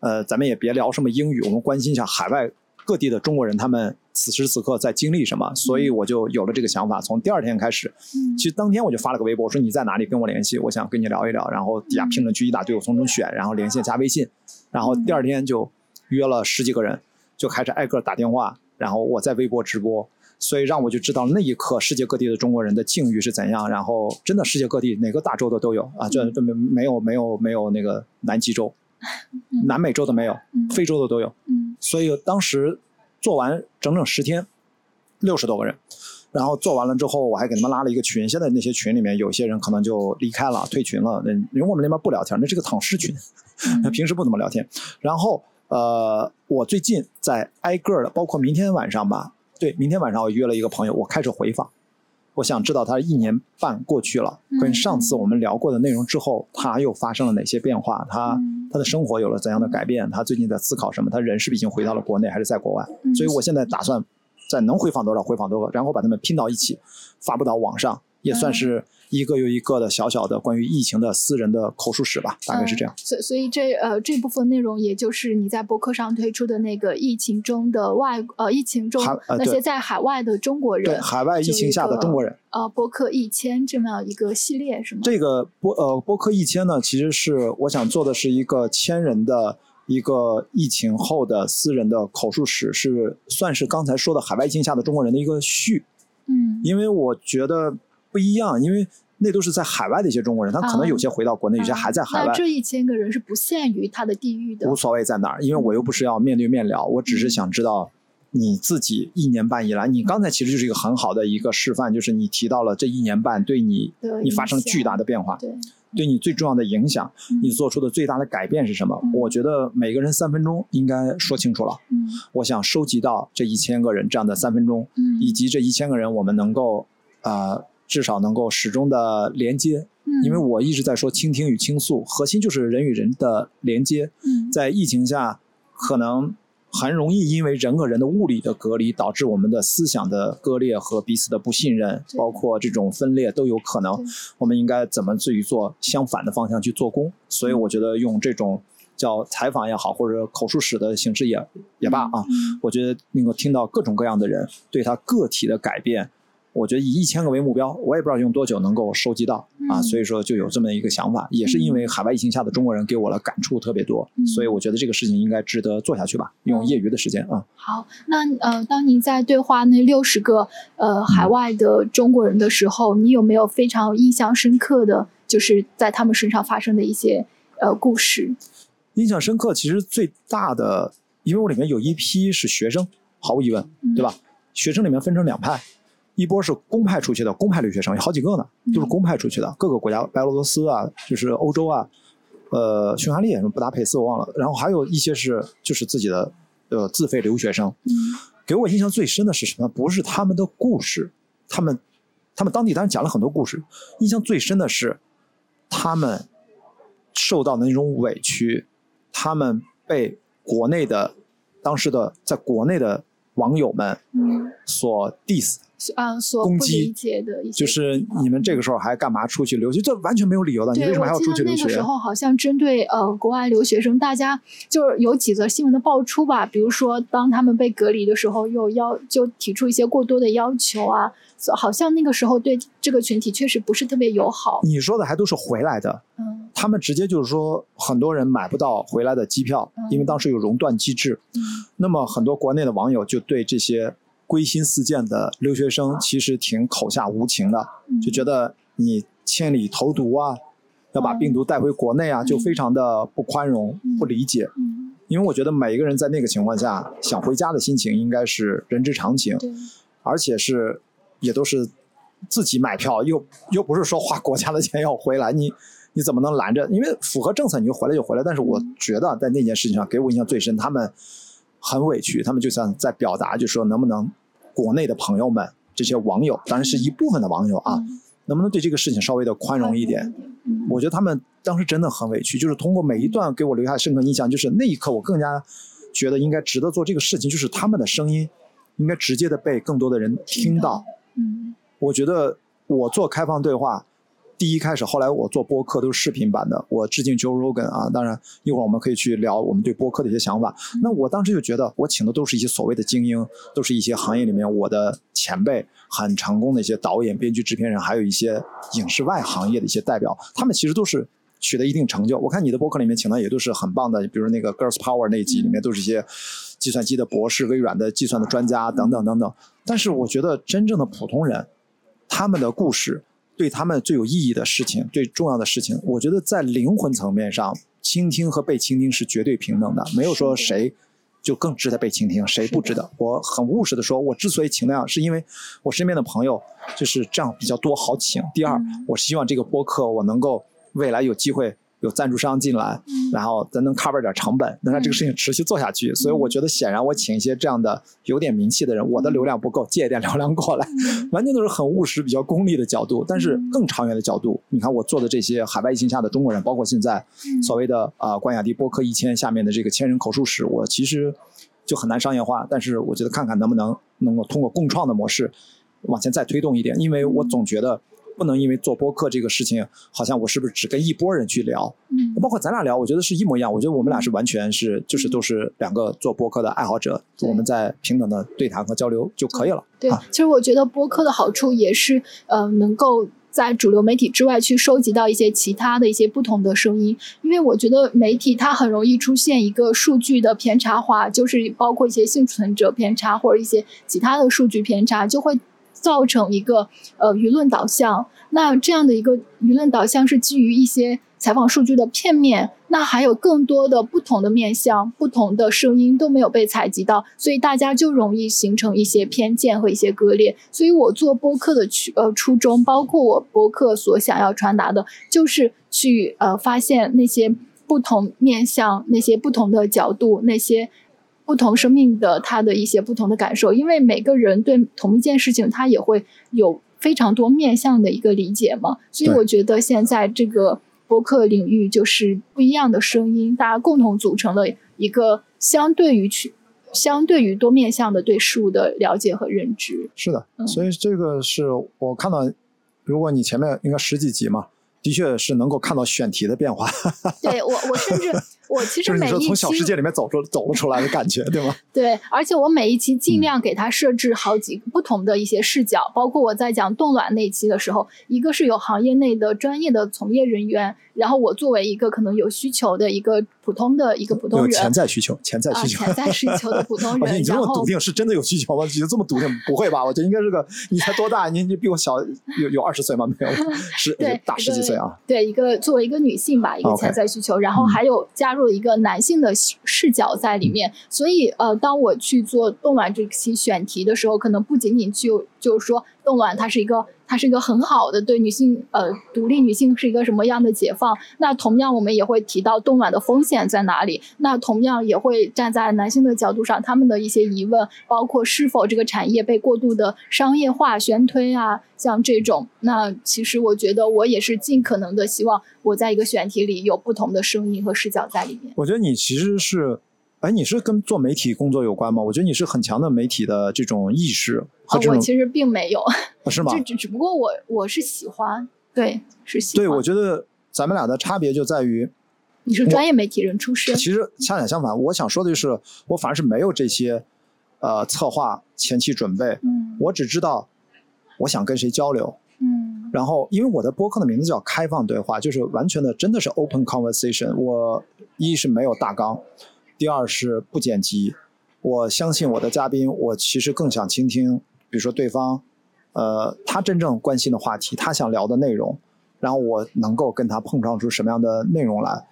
[SPEAKER 2] 呃咱们也别聊什么英语，我们关心一下海外各地的中国人他们。此时此刻在经历什么？所以我就有了这个想法。从第二天开始，其实当天我就发了个微博，我说你在哪里，跟我联系，我想跟你聊一聊。然后底下评论区一大堆，我从中选，然后连线加微信。然后第二天就约了十几个人，就开始挨个打电话，然后我在微博直播，所以让我就知道那一刻世界各地的中国人的境遇是怎样。然后真的世界各地哪个大洲的都有啊，这这没没有没有没有那个南极洲、南美洲的没有，非洲的都有。所以当时。做完整整十天，六十多个人，然后做完了之后，我还给他们拉了一个群。现在那些群里面有些人可能就离开了，退群了。那因为我们那边不聊天，那是个躺尸群，平时不怎么聊天。然后呃，我最近在挨个的，包括明天晚上吧，对，明天晚上我约了一个朋友，我开始回访。我想知道他一年半过去了，跟上次我们聊过的内容之后，他又发生了哪些变化？他他的生活有了怎样的改变？他最近在思考什么？他人是不是已经回到了国内，还是在国外？所以我现在打算在能回访多少回访多少，然后把他们拼到一起，发布到网上，也算是。一个又一个的小小的关于疫情的私人的口述史吧，大概是这样。
[SPEAKER 1] 所所以这呃这部分内容，也就是你在博客上推出的那个疫情中的外呃疫情中那些在海外的中国人，
[SPEAKER 2] 对海外疫情下的中国人，
[SPEAKER 1] 呃博客一千这么样一个系列是吗？
[SPEAKER 2] 这个博呃博客一千呢，其实是我想做的是一个千人的一个疫情后的私人的口述史，是算是刚才说的海外疫情下的中国人的一个序。
[SPEAKER 1] 嗯，
[SPEAKER 2] 因为我觉得。不一样，因为那都是在海外的一些中国人，他可能有些回到国内，有些还在海外。
[SPEAKER 1] 这一千个人是不限于他的地域的，
[SPEAKER 2] 无所谓在哪儿，因为我又不是要面对面聊，我只是想知道你自己一年半以来，你刚才其实就是一个很好的一个示范，就是你提到了这一年半对你你发生巨大的变化，
[SPEAKER 1] 对，
[SPEAKER 2] 对你最重要的影响，你做出的最大的改变是什么？我觉得每个人三分钟应该说清楚了。
[SPEAKER 1] 嗯，
[SPEAKER 2] 我想收集到这一千个人这样的三分钟，
[SPEAKER 1] 嗯，
[SPEAKER 2] 以及这一千个人我们能够啊。至少能够始终的连接，因为我一直在说倾听与倾诉，核心就是人与人的连接。在疫情下，可能很容易因为人和人的物理的隔离，导致我们的思想的割裂和彼此的不信任，包括这种分裂都有可能。我们应该怎么至于做相反的方向去做工？所以我觉得用这种叫采访也好，或者口述史的形式也也罢啊，我觉得能够听到各种各样的人对他个体的改变。我觉得以一千个为目标，我也不知道用多久能够收集到啊，所以说就有这么一个想法，也是因为海外疫情下的中国人给我了感触特别多，所以我觉得这个事情应该值得做下去吧，用业余的时间啊。
[SPEAKER 1] 好，那呃，当您在对话那六十个呃海外的中国人的时候，你有没有非常印象深刻的就是在他们身上发生的一些呃故事？
[SPEAKER 2] 印象深刻，其实最大的，因为我里面有一批是学生，毫无疑问，对吧？学生里面分成两派。一波是公派出去的公派留学生，有好几个呢，都是公派出去的，各个国家，白俄罗斯啊，就是欧洲啊，呃，匈牙利什么布达佩斯我忘了，然后还有一些是就是自己的呃自费留学生。给我印象最深的是什么？不是他们的故事，他们他们当地当然讲了很多故事，印象最深的是他们受到的那种委屈，他们被国内的当时的在国内的网友们所 diss。
[SPEAKER 1] 啊，所
[SPEAKER 2] 不理解
[SPEAKER 1] 的
[SPEAKER 2] 就是你们这个时候还干嘛出去留学？这完全没有理由的。你为什么还要出去留学？
[SPEAKER 1] 那个时候好像针对呃国外留学生，大家就是有几则新闻的爆出吧。比如说，当他们被隔离的时候，又要就提出一些过多的要求啊，好像那个时候对这个群体确实不是特别友好。
[SPEAKER 2] 你说的还都是回来的，嗯，他们直接就是说很多人买不到回来的机票，因为当时有熔断机制。嗯，那么很多国内的网友就对这些。归心似箭的留学生其实挺口下无情的，就觉得你千里投毒啊，要把病毒带回国内啊，就非常的不宽容、不理解。因为我觉得每一个人在那个情况下想回家的心情应该是人之常情，而且是也都是自己买票，又又不是说花国家的钱要回来，你你怎么能拦着？因为符合政策，你就回来就回来。但是我觉得在那件事情上给我印象最深，他们很委屈，他们就像在表达，就说能不能。国内的朋友们，这些网友当然是一部分的网友啊，能不能对这个事情稍微的宽容一点？我觉得他们当时真的很委屈，就是通过每一段给我留下深刻印象，就是那一刻我更加觉得应该值得做这个事情，就是他们的声音应该直接的被更多的人听到。嗯，我觉得我做开放对话。第一开始，后来我做播客都是视频版的。我致敬 Joe Rogan 啊，当然一会儿我们可以去聊我们对播客的一些想法。那我当时就觉得，我请的都是一些所谓的精英，都是一些行业里面我的前辈，很成功的一些导演、编剧、制片人，还有一些影视外行业的一些代表。他们其实都是取得一定成就。我看你的博客里面请的也都是很棒的，比如那个 Girls Power 那一集里面都是一些计算机的博士、微软的计算的专家等等等等。但是我觉得真正的普通人，他们的故事。对他们最有意义的事情，最重要的事情，我觉得在灵魂层面上，倾听和被倾听是绝对平等的，没有说谁就更值得被倾听，谁不值得。我很务实的说，我之所以请那样，是因为我身边的朋友就是这样比较多，好请。第二，我是希望这个播客我能够未来有机会。有赞助商进来，然后咱能 cover 点成本，能让这个事情持续做下去。所以我觉得，显然我请一些这样的有点名气的人，我的流量不够，借一点流量过来，完全都是很务实、比较功利的角度。但是更长远的角度，你看我做的这些海外疫情下的中国人，包括现在所谓的啊关雅迪播客一千下面的这个千人口述史，我其实就很难商业化。但是我觉得看看能不能能够通过共创的模式往前再推动一点，因为我总觉得。不能因为做播客这个事情，好像我是不是只跟一波人去聊？嗯，包括咱俩聊，我觉得是一模一样。我觉得我们俩是完全是，就是都是两个做播客的爱好者，我们在平等的对谈和交流就可以了。
[SPEAKER 1] 对，其实我觉得播客的好处也是，呃，能够在主流媒体之外去收集到一些其他的一些不同的声音。因为我觉得媒体它很容易出现一个数据的偏差化，就是包括一些幸存者偏差或者一些其他的数据偏差，就会。造成一个呃舆论导向，那这样的一个舆论导向是基于一些采访数据的片面，那还有更多的不同的面向、不同的声音都没有被采集到，所以大家就容易形成一些偏见和一些割裂。所以我做播客的初呃初衷，包括我播客所想要传达的，就是去呃发现那些不同面向、那些不同的角度、那些。不同生命的他的一些不同的感受，因为每个人对同一件事情，他也会有非常多面向的一个理解嘛。所以我觉得现在这个博客领域就是不一样的声音，大家共同组成了一个相对于去相对于多面向的对事物的了解和认知。
[SPEAKER 2] 是的，所以这个是我看到，如果你前面应该十几集嘛。的确是能够看到选题的变化。
[SPEAKER 1] 对我，我甚至我其实
[SPEAKER 2] 你
[SPEAKER 1] 每一期
[SPEAKER 2] 说从小世界里面走出走了出来的感觉，对吗？
[SPEAKER 1] 对，而且我每一期
[SPEAKER 2] 嗯
[SPEAKER 1] 尽量给它设置好几个不同的一些视角，包括我在讲冻卵那一期的时候，一个是有行业内的专业的从业人员，然后我作为一个可能有需求的一个普通的一个普通
[SPEAKER 2] 有
[SPEAKER 1] 人，
[SPEAKER 2] 潜在需求，潜在
[SPEAKER 1] 啊，
[SPEAKER 2] 需求。
[SPEAKER 1] 潜在需求的普通 人，
[SPEAKER 2] 你这么笃定，是真的有需求吗？你就这么笃定？不会吧？我觉得应该是个，你才多大？你你比我小有有二十岁吗？没有，是
[SPEAKER 1] 对
[SPEAKER 2] 大十几岁啊。
[SPEAKER 1] 对一个作为一个女性吧，一个潜在需求，然后
[SPEAKER 2] 嗯
[SPEAKER 1] 还有加入了一个男性的视视角在里面，所以呃，当我去做动卵这期选题的时候，可能不仅仅就就是说动卵它是一个它是一个很好的对女性呃独立女性是一个什么样的解放，那同样我们也会提到冻卵的风险在哪里，那同样也会站在男性的角度上，他们的一些疑问，包括是否这个产业被过度的商业化宣推啊，像这种，那其实我觉得我也是尽可能的希望我在一个选题里有不同的声音和视角在里面。
[SPEAKER 2] 我觉得你其实是，哎，你是跟做媒体工作有关吗？我觉得你是很强的媒体的这种意识和
[SPEAKER 1] 啊，
[SPEAKER 2] 这种，
[SPEAKER 1] 我其实并没有，
[SPEAKER 2] 啊是吗
[SPEAKER 1] 就？只只不过我我是喜欢，对，是喜欢对，
[SPEAKER 2] 我觉得咱们俩的差别就在于，
[SPEAKER 1] 你是专业媒体人出身，
[SPEAKER 2] 其实恰恰相反，我想说的就是，我反而是没有这些呃策划前期准备，
[SPEAKER 1] 嗯
[SPEAKER 2] 我只知道我想跟谁交流，
[SPEAKER 1] 嗯
[SPEAKER 2] 然后因为我的播客的名字叫开放对话，就是完全的真的是 open conversation。我一是没有大纲，第二是不剪辑。我相信我的嘉宾，我其实更想倾听，比如说对方，呃，他真正关心的话题，他想聊的内容，然后我能够跟他碰撞出什么样的内容来。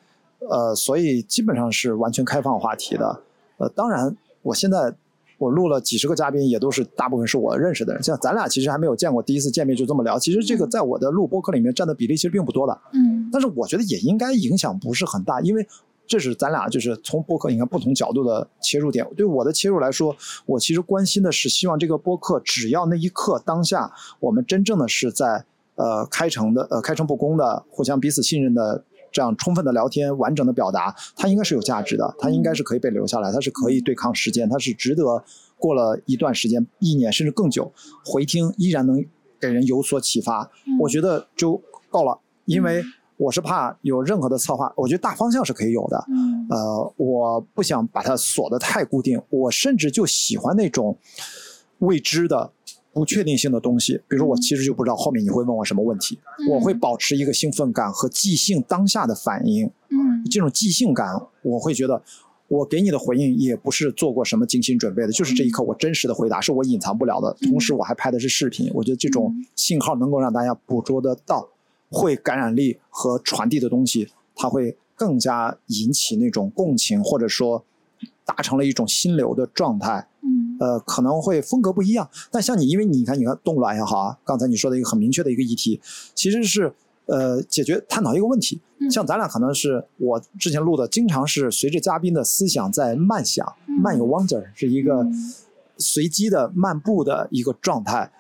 [SPEAKER 2] 呃，所以基本上是完全开放话题的。呃，当然，我现在我录了几十个嘉宾，也都是大部分是我认识的人。像咱俩其实还没有见过，第一次见面就这么聊，其实这个在我的录播课里面占的比例其实并不多的。
[SPEAKER 1] 嗯
[SPEAKER 2] 但是我觉得也应该影响不是很大，因为这是咱俩就是从播客你看不同角度的切入点。对我的切入来说，我其实关心的是希望这个播客只要那一刻当下我们真正的是在呃开诚的呃开诚布公的互相彼此信任的。这样充分的聊天，完整的表达，它应该是有价值的，它应该是可以被留下来，它是可以对抗时间，它是值得过了一段时间，一年甚至更久，回听依然能给人有所启发。
[SPEAKER 1] 嗯
[SPEAKER 2] 我觉得就够了，因为我是怕有任何的策划，我觉得大方向是可以有的。
[SPEAKER 1] 嗯
[SPEAKER 2] 呃，我不想把它锁得太固定，我甚至就喜欢那种未知的、不确定性的东西。比如说，我其实就不知道后面你会问我什么问题，我会保持一个兴奋感和即兴当下的反应。
[SPEAKER 1] 嗯
[SPEAKER 2] 这种即兴感，我会觉得我给你的回应也不是做过什么精心准备的，就是这一刻我真实的回答，是我隐藏不了的。同时，我还拍的是视频，我觉得这种信号能够让大家捕捉得到，会感染力和传递的东西，它会更加引起那种共情，或者说达成了一种心流的状态。
[SPEAKER 1] 嗯
[SPEAKER 2] 呃，可能会风格不一样。但像你，因为你看，你看冻卵也好啊，刚才你说的一个很明确的一个议题，其实是呃解决探讨一个问题。
[SPEAKER 1] 嗯
[SPEAKER 2] 像咱俩可能是我之前录的，经常是随着嘉宾的思想在慢想，
[SPEAKER 1] 嗯
[SPEAKER 2] 慢有 wonder，是一个
[SPEAKER 1] 嗯
[SPEAKER 2] 随机的漫步的一个状态。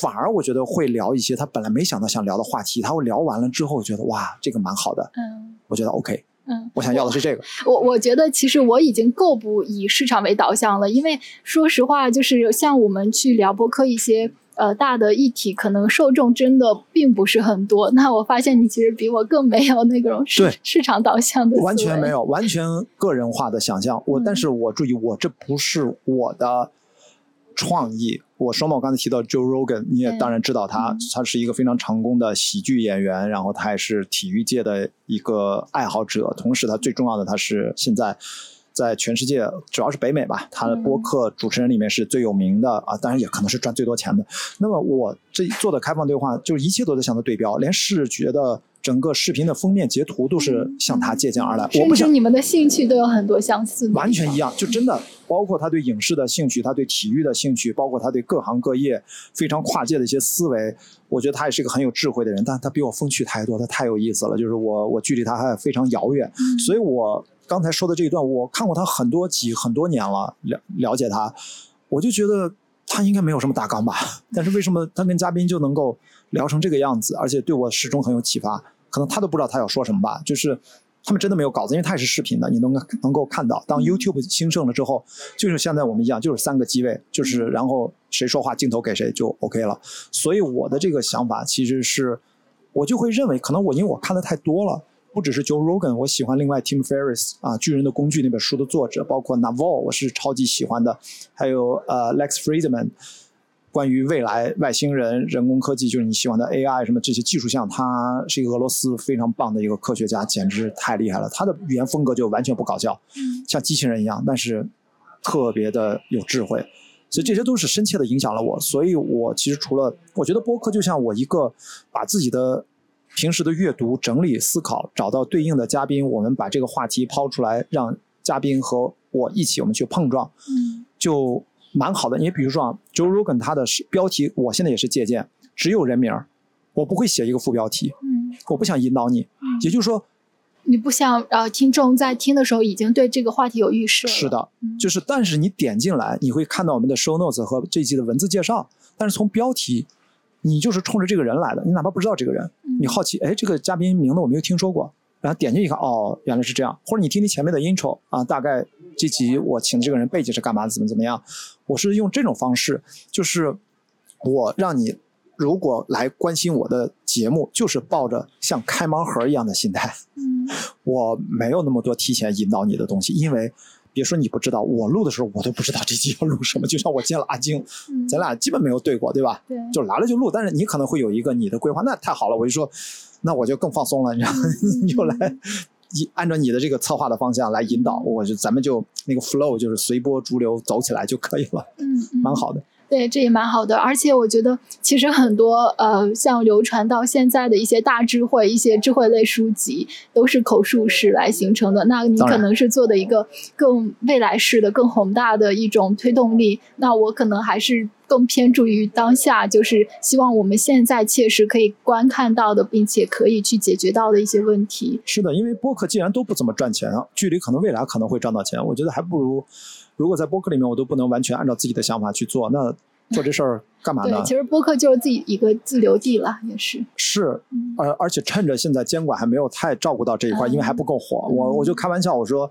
[SPEAKER 2] 反而我觉得会聊一些他本来没想到想聊的话题，他会聊完了之后觉得哇，这个蛮好的，
[SPEAKER 1] 嗯
[SPEAKER 2] 我觉得 OK，
[SPEAKER 1] 嗯，
[SPEAKER 2] 我想要的是这个。
[SPEAKER 1] 我我觉得其实我已经够不以市场为导向了，因为说实话，就是像我们去聊播客一些呃大的议题，可能受众真的并不是很多。那我发现你其实比我更没有那种市市场导向的，
[SPEAKER 2] 完全没有，完全个人化的想象。我，
[SPEAKER 1] 嗯
[SPEAKER 2] 但是我注意，我这不是我的创意。我说嘛，我刚才提到 Joe Rogan，你也当然知道他
[SPEAKER 1] 嗯，
[SPEAKER 2] 他是一个非常成功的喜剧演员，然后他也是体育界的一个爱好者，同时他最重要的，他是现在。在全世界，主要是北美吧，他的播客主持人里面是最有名的啊，当然也可能是赚最多钱的。那么我这做的开放对话，就是一切都在向他对标，连视觉的整个视频的封面截图都是向他借鉴而来。我
[SPEAKER 1] 甚
[SPEAKER 2] 不想
[SPEAKER 1] 至你们的兴趣都有很多相似的，
[SPEAKER 2] 完全一样，就真的包括他对影视的兴趣，他对体育的兴趣，包括他对各行各业非常跨界的一些思维。我觉得他也是一个很有智慧的人，但他比我风趣太多，他太有意思了。就是我我距离他还非常遥远，
[SPEAKER 1] 嗯
[SPEAKER 2] 所以我刚才说的这一段，我看过他很多集很多年了，了了解他，我就觉得他应该没有什么大纲吧。但是为什么他跟嘉宾就能够聊成这个样子，而且对我始终很有启发？可能他都不知道他要说什么吧，就是。他们真的没有稿子，因为他也是视频的，你能能够看到。当 YouTube 兴盛了之后，就是现在我们一样，就是三个机位，就是然后谁说话镜头给谁就 OK 了。所以我的这个想法其实是，我就会认为，可能我因为我看的太多了，不只是 Joe Rogan，我喜欢另外 Tim Ferriss 啊，《巨人的工具》那本书的作者，包括 Naval，我是超级喜欢的，还有呃 Lex Friedman，关于未来外星人、人工科技，就是你喜欢的 AI 什么这些技术项，他是一个俄罗斯非常棒的一个科学家，简直太厉害了。他的语言风格就完全不搞笑，像机器人一样，但是特别的有智慧。所以这些都是深切的影响了我，所以我其实除了我觉得播客就像我一个把自己的平时的阅读整理思考，找到对应的嘉宾，我们把这个话题抛出来，让嘉宾和我一起我们去碰撞，
[SPEAKER 1] 嗯，
[SPEAKER 2] 就蛮好的。你比如说啊，Joe Rogan 他的标题，我现在也是借鉴，只有人名我不会写一个副标题，
[SPEAKER 1] 嗯，
[SPEAKER 2] 我不想引导你，也就是说。
[SPEAKER 1] 你不想呃，听众在听的时候已经对这个话题有预设
[SPEAKER 2] 是的，就是，但是你点进来，你会看到我们的 show notes 和这季的文字介绍。但是从标题，你就是冲着这个人来的，你哪怕不知道这个人，你好奇，哎，这个嘉宾名字我没有听说过，然后点进去看，哦，原来是这样。或者你听听前面的 intro 啊，大概这集我请的这个人背景是干嘛，怎么怎么样？我是用这种方式，就是我让你。如果来关心我的节目，就是抱着像开盲盒一样的心态。
[SPEAKER 1] 嗯，
[SPEAKER 2] 我没有那么多提前引导你的东西，因为别说你不知道，我录的时候我都不知道这集要录什么。就像我见了阿晶，咱俩基本没有对过，对吧？
[SPEAKER 1] 对，
[SPEAKER 2] 就来了就录。但是你可能会有一个你的规划，那太好了，我就说，那我就更放松了，你知道，你就来一按照你的这个策划的方向来引导，我就咱们就那个 flow 就是随波逐流走起来就可以了。
[SPEAKER 1] 嗯，
[SPEAKER 2] 蛮好的。
[SPEAKER 1] 对，这也蛮好的，而且我觉得其实很多呃，像流传到现在的一些大智慧、一些智慧类书籍，都是口述史来形成的。那你可能是做的一个更未来式的、更宏大的一种推动力。那我可能还是更偏注于当下，就是希望我们现在切实可以观看到的，并且可以去解决到的一些问题。
[SPEAKER 2] 是的，因为播客既然都不怎么赚钱啊，距离可能未来可能会赚到钱，我觉得还不如。如果在播客里面我都不能完全按照自己的想法去做，那 做这事儿干嘛呢？
[SPEAKER 1] 对，其实播客就是自己一个自留地了，也是。
[SPEAKER 2] 是，而而且趁着现在监管还没有太照顾到这一块，因为还不够火，我我就开玩笑我说，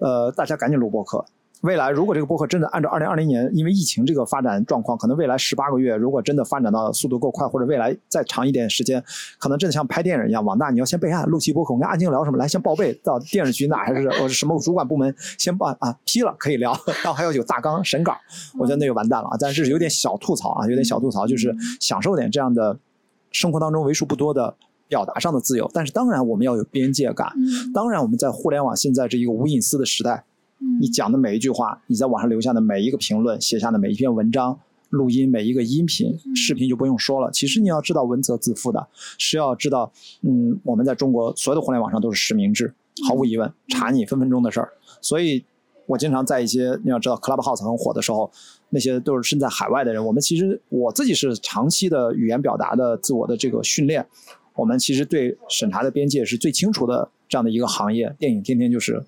[SPEAKER 2] 呃，大家赶紧录播客。未来如果这个播客真的按照二零二零年，因为疫情这个发展状况，可能未来十八个月，如果真的发展到速度够快，或者未来再长一点时间，可能真的像拍电影一样，网大你要先备案，录期播客，我跟阿静聊什么，来先报备到电视局那还是 我是什么主管部门先报啊批了可以聊，然后还要有大纲审稿，我觉得那就完蛋了啊！但是有点小吐槽啊，有点小吐槽，就是享受点这样的生活当中为数不多的表达上的自由，但是当然我们要有边界感，当然我们在互联网现在这一个无隐私的时代。你讲的每一句话，你在网上留下的每一个评论，写下的每一篇文章、录音、每一个音频、视频就不用说了。其实你要知道，文责自负的是要知道，嗯，我们在中国所有的互联网上都是实名制，毫无疑问，查你分分钟的事儿。所以，我经常在一些你要知道，Clubhouse 很火的时候，那些都是身在海外的人。我们其实我自己是长期的语言表达的自我的这个训练，我们其实对审查的边界是最清楚的这样的一个行业。电影天天就是。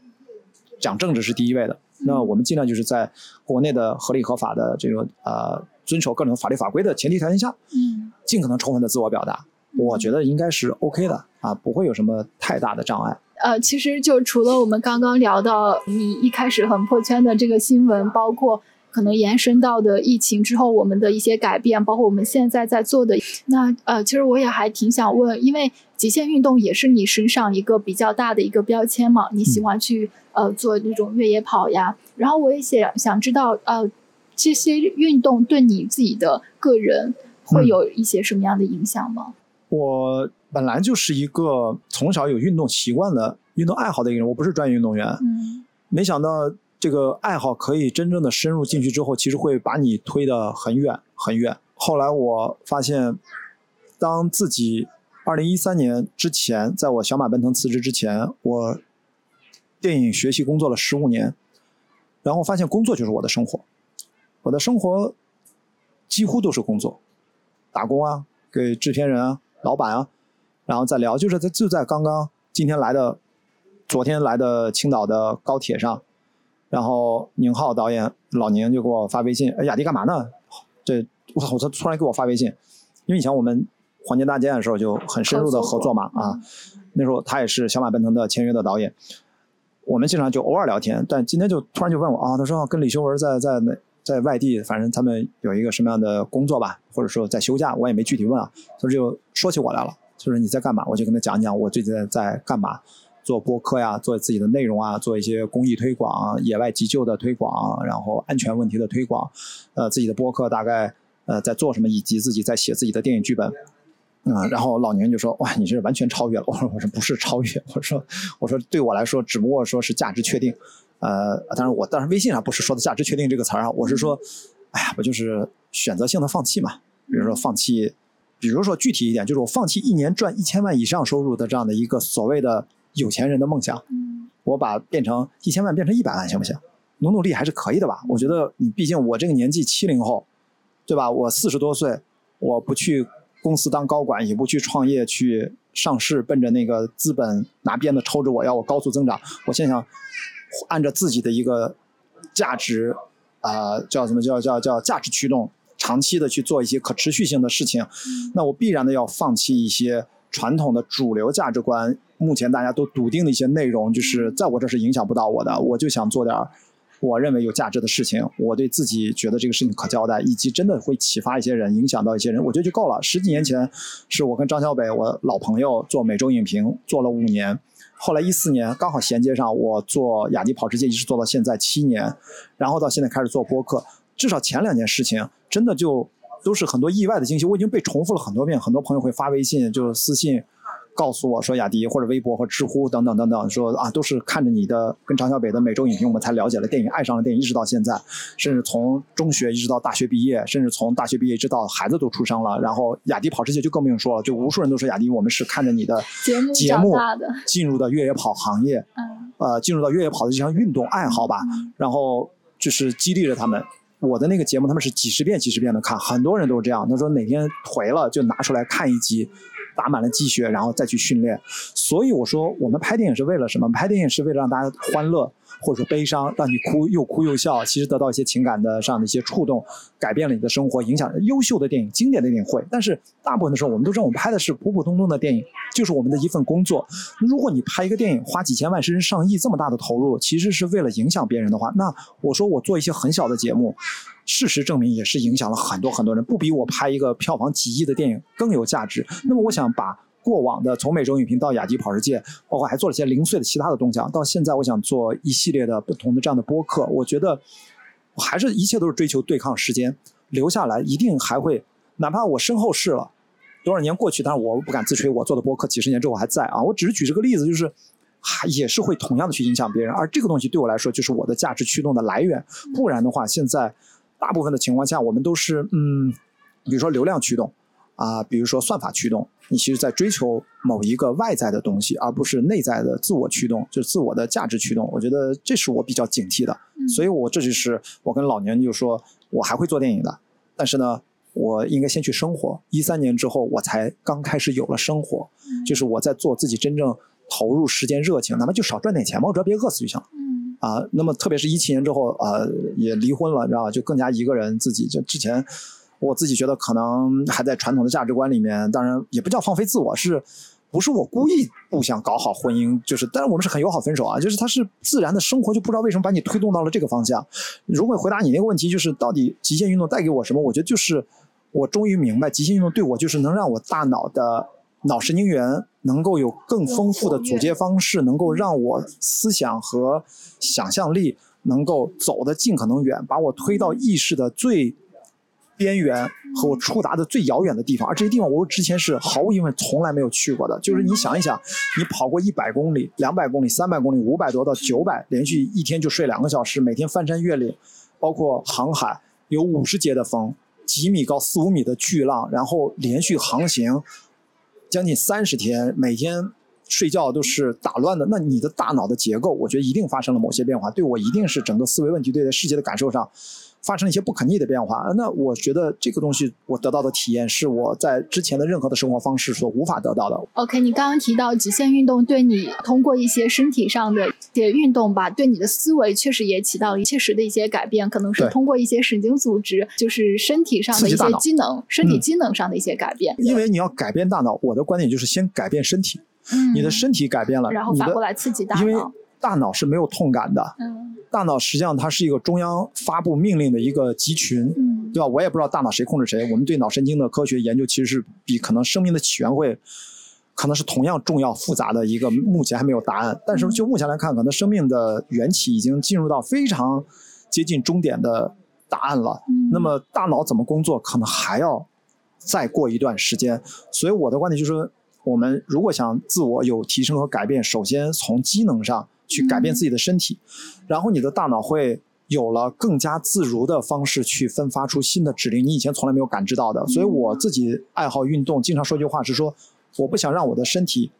[SPEAKER 2] 讲政治是第一位的，那我们尽量就是在国内的合理合法的这种呃遵守各种法律法规的前提条件下，
[SPEAKER 1] 嗯，
[SPEAKER 2] 尽可能充分的自我表达，我觉得应该是 OK 的啊，不会有什么太大的障碍。
[SPEAKER 1] 呃，其实就除了我们刚刚聊到你一开始很破圈的这个新闻，包括。可能延伸到的疫情之后，我们的一些改变，包括我们现在在做的。那呃，其实我也还挺想问，因为极限运动也是你身上一个比较大的一个标签嘛，你喜欢去呃做那种越野跑呀。然后我也想想知道，呃，这些运动对你自己的个人会有一些什么样的影响吗？
[SPEAKER 2] 我本来就是一个从小有运动习惯的运动爱好的一个人，我不是专业运动员。
[SPEAKER 1] 嗯，
[SPEAKER 2] 没想到。这个爱好可以真正的深入进去之后，其实会把你推得很远很远。后来我发现，当自己二零一三年之前，在我小马奔腾辞职之前，我电影学习工作了十五年，然后发现工作就是我的生活，我的生活几乎都是工作，打工啊，给制片人啊、老板啊，然后再聊，就是在就在刚刚今天来的，昨天来的青岛的高铁上。然后宁浩导演老宁就给我发微信，哎，雅迪干嘛呢？这我操，他突然给我发微信，因为以前我们黄金大剑的时候就很深入的合作嘛啊，那时候他也是小马奔腾的签约的导演，我们经常就偶尔聊天，但今天就突然就问我啊，他说跟李修文在在那在外地，反正他们有一个什么样的工作吧，或者说在休假，我也没具体问啊，他就说起我来了。就是你在干嘛，我就跟他讲讲我最近在在干嘛，做播客呀，做自己的内容啊，做一些公益推广、野外急救的推广，然后安全问题的推广，呃，自己的播客大概呃在做什么，以及自己在写自己的电影剧本。嗯，然后老年就说：“哇，你这完全超越了。”我说：“我说不是超越，我说我说对我来说，只不过说是价值确定。呃，当然我当然微信上不是说的价值确定这个词儿啊，我是说，哎呀，不就是选择性的放弃嘛？比如说放弃，比如说具体一点，就是我放弃一年赚一千万以上收入的这样的一个所谓的有钱人的梦想，我把变成一千万变成一百万行不行？努努力还是可以的吧？我觉得你毕竟我这个年纪七零后，对吧？我四十多岁，我不去。”公司当高管也不去创业去上市，奔着那个资本拿鞭子抽着我要我高速增长。我现在想按照自己的一个价值啊，叫什么叫叫叫价值驱动，长期的去做一些可持续性的事情。那我必然的要放弃一些传统的主流价值观，目前大家都笃定的一些内容，就是在我这是影响不到我的。我就想做点。我认为有价值的事情，我对自己觉得这个事情可交代，以及真的会启发一些人，影响到一些人，我觉得就够了。十几年前，是我跟张小北，我老朋友做每周影评做了五年，后来一四年刚好衔接上我做雅迪跑世界，一直做到现在七年，然后到现在开始做播客，至少前两件事情真的就都是很多意外的惊喜，我已经被重复了很多遍，很多朋友会发微信就是私信。告诉我说雅迪或者微博或知乎等等等等，说啊都是看着你的跟张小北的每周影评，我们才了解了电影，爱上了电影，一直到现在，甚至从中学一直到大学毕业，甚至从大学毕业一直到孩子都出生了，然后雅迪跑世界就更不用说了，就无数人都说雅迪，我们是看着你的节目进入的越野跑行业，呃，进入到越野跑的这项运动爱好吧，然后就是激励着他们。我的那个节目他们是几十遍几十遍的看，很多人都是这样，他说哪天颓了就拿出来看一集。打满了鸡血，然后再去训练。所以我说，我们拍电影是为了什么？拍电影是为了让大家欢乐，或者说悲伤，让你哭又哭又笑。其实得到一些情感的上的一些触动，改变了你的生活，影响优秀的电影、经典的电影会。但是大部分的时候，我们都知道，我们拍的是普普通通的电影，就是我们的一份工作。如果你拍一个电影，花几千万甚至上亿这么大的投入，其实是为了影响别人的话，那我说我做一些很小的节目。事实证明，也是影响了很多很多人，不比我拍一个票房几亿的电影更有价值。那么，我想把过往的从每周影评到雅迪跑世界，包括还做了些零碎的其他的动向，到现在，我想做一系列的不同的这样的播客。我觉得，我还是一切都是追求对抗时间，留下来一定还会，哪怕我身后事了多少年过去，但是我不敢自吹，我做的播客几十年之后还在啊。我只是举这个例子，就是还也是会同样的去影响别人，而这个东西对我来说就是我的价值驱动的来源。不然的话，现在。大部分的情况下，我们都是嗯，比如说流量驱动啊，比如说算法驱动，你其实在追求某一个外在的东西，而不是内在的自我驱动，就是自我的价值驱动。我觉得这是我比较警惕的，所以我这就是我跟老年就说，我还会做电影的，但是呢，我应该先去生活。一三年之后，我才刚开始有了生活，就是我在做自己真正投入时间热情，哪怕就少赚点钱嘛，我只要别饿死就行了。啊，那么特别是一七年之后呃，也离婚了，你知道吧？就更加一个人自己。就之前，我自己觉得可能还在传统的价值观里面，当然也不叫放飞自我，是不是我故意不想搞好婚姻？就是，但是我们是很友好分手啊。就是他是自然的生活，就不知道为什么把你推动到了这个方向。如果回答你那个问题，就是到底极限运动带给我什么？我觉得就是我终于明白，极限运动对我就是能让我大脑的。脑神经元能够有更丰富的组接方式，能够让我思想和想象力能够走得尽可能远，把我推到意识的最边缘和我触达的最遥远的地方。而这些地方，我之前是毫无疑问从来没有去过的。就是你想一想，你跑过一百公里、两百公里、三百公里、五百多到九百，连续一天就睡两个小时，每天翻山越岭，包括航海，有五十节的风，几米高、四五米的巨浪，然后连续航行。将近三十天，每天睡觉都是打乱的。那你的大脑的结构，我觉得一定发生了某些变化，对我一定是整个思维问题、对待世界的感受上。发生一些不可逆的变化，那我觉得这个东西我得到的体验是我在之前的任何的生活方式所无法得到的。
[SPEAKER 1] OK，你刚刚提到极限运动对你通过一些身体上的一些运动吧，对你的思维确实也起到了切实的一些改变，可能是通过一些神经组织，就是身体上的一些机能，身体机能上的一些改变。
[SPEAKER 2] 因为你要改变大脑，我的观点就是先改变身体，你的身体改变了，
[SPEAKER 1] 然后反过来刺激大脑。
[SPEAKER 2] 因为大脑是没有痛感的。嗯。大脑实际上它是一个中央发布命令的一个集群，对吧？我也不知道大脑谁控制谁。我们对脑神经的科学研究其实是比可能生命的起源会可能是同样重要复杂的一个，目前还没有答案。但是就目前来看，可能生命的缘起已经进入到非常接近终点的答案了。那么大脑怎么工作，可能还要再过一段时间。所以我的观点就是，我们如果想自我有提升和改变，首先从机能上去改变自己的身体，然后你的大脑会有了更加自如的方式去分发出新的指令，你以前从来没有感知到的。所以我自己爱好运动，经常说句话是说。我不想让我的身体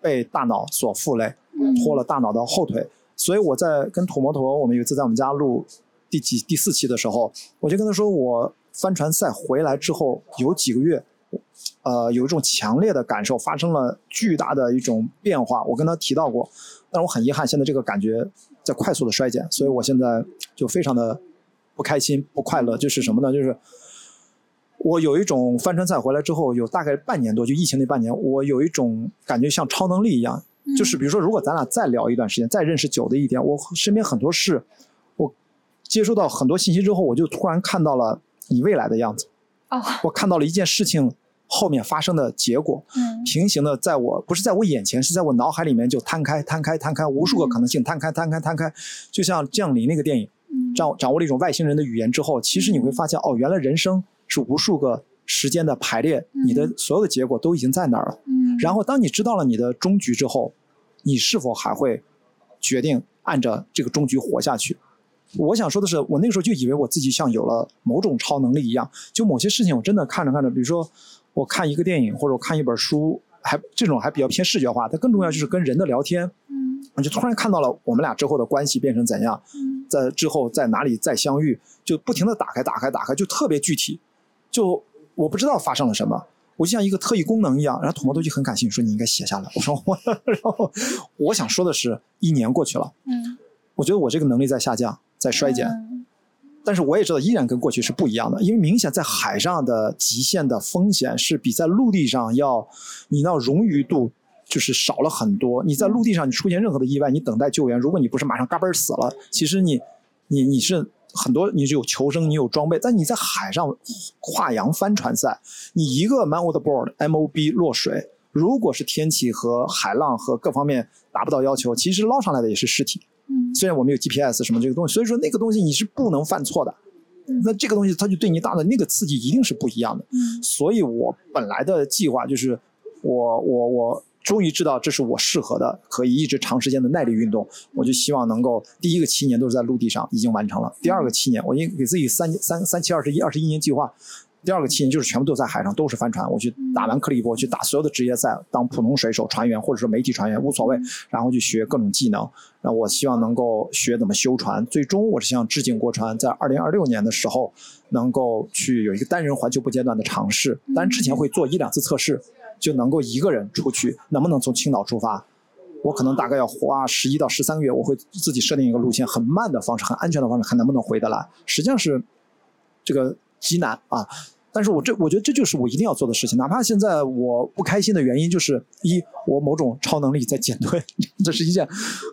[SPEAKER 2] 被大脑所负累，拖了大脑的后腿。所以我在跟土摩托，我们有一次在我们家录第几第四期的时候，我就跟他说，我帆船赛回来之后有几个月，呃，有一种强烈的感受，发生了巨大的一种变化。我跟他提到过，但是我很遗憾，现在这个感觉在快速的衰减，所以我现在就非常的不开心、不快乐。就是什么呢？就是。我有一种帆船赛回来之后，有大概半年多，就疫情那半年，我有一种感觉像超能力一样，就是比如说，如果咱俩再聊一段时间，再认识久的一点，我身边很多事，我接收到很多信息之后，我就突然看到了你未来的样子。
[SPEAKER 1] 哦，
[SPEAKER 2] 我看到了一件事情后面发生的结果，平行的，在我不是在我眼前，是在我脑海里面就摊开、摊开、摊开，无数个可能性摊开、摊开、摊开，就像降临那个电影，掌掌握了一种外星人的语言之后，其实你会发现，哦，原来人生。是无数个时间的排列，你的所有的结果都已经在那儿了。嗯，然后当你知道了你的终局之后，你是否还会决定按着这个终局活下去？我想说的是，我那个时候就以为我自己像有了某种超能力一样，就某些事情我真的看着看着，比如说我看一个电影或者我看一本书，还这种还比较偏视觉化，它更重要就是跟人的聊天，嗯，我就突然看到了我们俩之后的关系变成怎样，在之后在哪里再相遇，就不停的打开打开打开，就特别具体。就我不知道发生了什么，我就像一个特异功能一样。然后土猫都就很感兴趣，说你应该写下来。我说我，然后我想说的是，一年过去了，嗯，我觉得我这个能力在下降，在衰减，但是我也知道依然跟过去是不一样的，因为明显在海上的极限的风险是比在陆地上要，你那冗余度就是少了很多。你在陆地上你出现任何的意外，你等待救援，如果你不是马上嘎嘣死了，其实你你你是。很多你是有求生，你有装备，但你在海上跨洋帆船赛，你一个 man with board M O B 落水，如果是天气和海浪和各方面达不到要求，其实捞上来的也是尸体。嗯，虽然我们有 G P S 什么这个东西，所以说那个东西你是不能犯错的。那这个东西它就对你大的那个刺激一定是不一样的。嗯，所以我本来的计划就是我我我。终于知道这是我适合的，可以一直长时间的耐力运动。我就希望能够第一个七年都是在陆地上已经完成了，第二个七年我应给自己三三三七二十一二十一年计划，第二个七年就是全部都在海上，都是帆船。我去打完克利伯，去打所有的职业赛，当普通水手、船员或者说媒体船员无所谓，然后去学各种技能。那我希望能够学怎么修船，最终我是想致敬国船，在二零二六年的时候能够去有一个单人环球不间断的尝试，但之前会做一两次测试。就能够一个人出去，能不能从青岛出发？我可能大概要花十一到十三个月，我会自己设定一个路线，很慢的方式，很安全的方式，看能不能回得来。实际上是这个极难啊！但是我这我觉得这就是我一定要做的事情，哪怕现在我不开心的原因就是一我某种超能力在减退，这是一件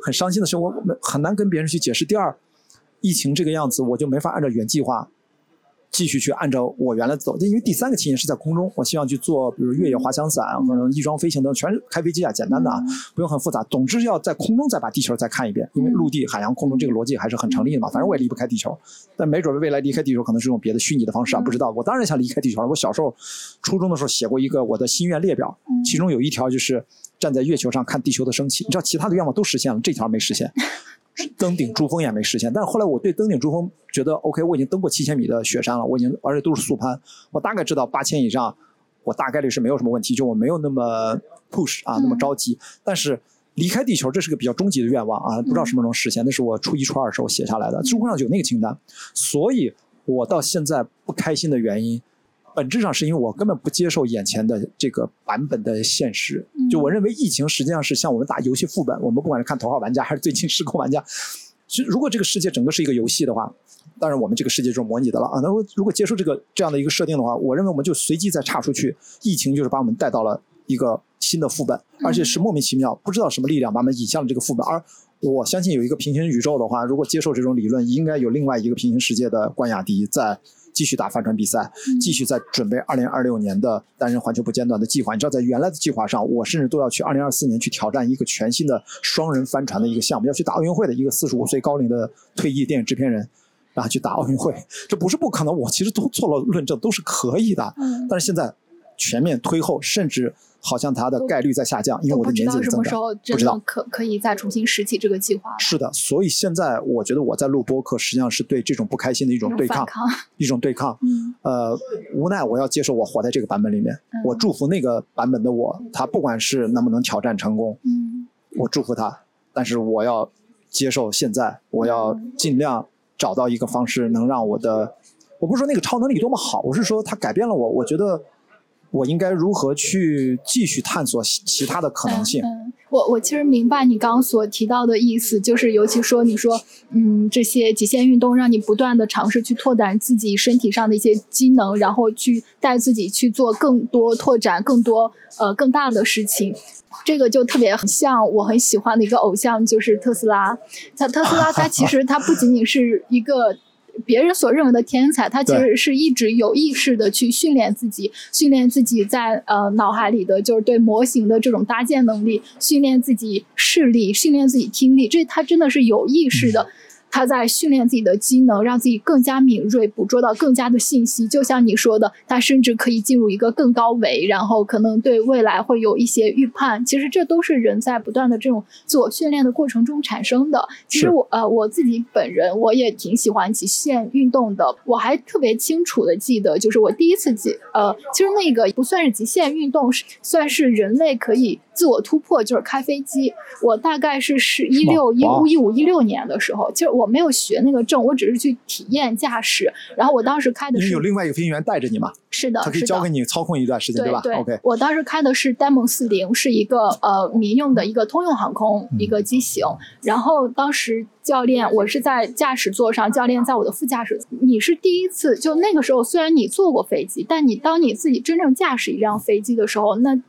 [SPEAKER 2] 很伤心的事，我很难跟别人去解释。第二，疫情这个样子，我就没法按照原计划。继续去按照我原来走，因为第三个期间是在空中，我希望去做，比如越野滑翔伞或者翼装飞行等，全是开飞机啊，简单的啊，不用很复杂。总之要在空中再把地球再看一遍，因为陆地、海洋、空中这个逻辑还是很成立的嘛。反正我也离不开地球，但没准未来离开地球可能是用别的虚拟的方式啊，不知道。我当然想离开地球了。我小时候初中的时候写过一个我的心愿列表，其中有一条就是站在月球上看地球的升起。你知道其他的愿望都实现了，这条没实现。登顶珠峰也没实现，但是后来我对登顶珠峰觉得 OK，我已经登过七千米的雪山了，我已经而且都是速攀，我大概知道八千以上，我大概率是没有什么问题，就我没有那么 push 啊，那么着急。但是离开地球这是个比较终极的愿望啊，不知道什么时候实现，那是我初一初二时候写下来的，知乎上就有那个清单，所以我到现在不开心的原因。本质上是因为我根本不接受眼前的这个版本的现实。就我认为疫情实际上是像我们打游戏副本，我们不管是看头号玩家还是最近失控玩家，其实如果这个世界整个是一个游戏的话，当然我们这个世界就是模拟的了啊。那如果如果接受这个这样的一个设定的话，我认为我们就随机再岔出去，疫情就是把我们带到了一个新的副本，而且是莫名其妙，不知道什么力量把我们引向了这个副本。而我相信有一个平行宇宙的话，如果接受这种理论，应该有另外一个平行世界的关雅迪在继续打帆船比赛，继续在准备二零二六年的单人环球不间断的计划。你知道，在原来的计划上，我甚至都要去二零二四年去挑战一个全新的双人帆船的一个项目，要去打奥运会的一个四十五岁高龄的退役电影制片人。然后去打奥运会，这不是不可能，我其实都做了论证，都是可以的。
[SPEAKER 1] 嗯，
[SPEAKER 2] 但是现在全面推后，甚至好像它的概率在下降，因为我的年纪
[SPEAKER 1] 什么时候
[SPEAKER 2] 不知道
[SPEAKER 1] 可可以再重新拾起这个计划。
[SPEAKER 2] 是的，所以现在我觉得我在录播客，实际上是对这种不开心的一种对抗，一种对抗。
[SPEAKER 1] 嗯，
[SPEAKER 2] 呃，无奈我要接受我活在这个版本里面。我祝福那个版本的我，他不管是能不能挑战成功，
[SPEAKER 1] 嗯，
[SPEAKER 2] 我祝福他。但是我要接受现在，我要尽量。找到一个方式能让我的，我不是说那个超能力多么好，我是说它改变了我。我觉得我应该如何去继续探索其他的可能性。
[SPEAKER 1] 嗯，我我其实明白你刚刚所提到的意思，就是尤其说你说，嗯，这些极限运动让你不断的尝试去拓展自己身体上的一些机能，然后去带自己去做更多拓展、更多呃更大的事情。这个就特别像我很喜欢的一个偶像，就是特斯拉。他特斯拉，他其实他不仅仅是一个别人所认为的天才，他其实是一直有意识的去训练自己，训练自己在呃脑海里的就是对模型的这种搭建能力，训练自己视力，训练自己听力，这他真的是有意识的。他在训练自己的机能，让自己更加敏锐，捕捉到更加的信息。就像你说的，他甚至可以进入一个更高维，然后可能对未来会有一些预判。其实这都是人在不断的这种自我训练的过程中产生的。其实我呃我自己本人我也挺喜欢极限运动的。我还特别清楚的记得，就是我第一次极呃，其实那个不算是极限运动，是算是人类可以。自我突破就是开飞机，我大概是是一六一五一五一六年的时候，就是我没有学那个证，我只是去体验驾驶。然后我当时开的是
[SPEAKER 2] 有另外一个飞行员带着你嘛？
[SPEAKER 1] 是的，
[SPEAKER 2] 他可以教给你操控一段时间，
[SPEAKER 1] 对
[SPEAKER 2] 吧？OK，
[SPEAKER 1] 我当时开的是 Demon 四零，是一个呃民用的一个通用航空一个机型。然后当时教练我是在驾驶座上，教练在我的副驾驶。你是第一次，就那个时候虽然你坐过飞机，但你当你自己真正驾驶一辆飞机的时候，那。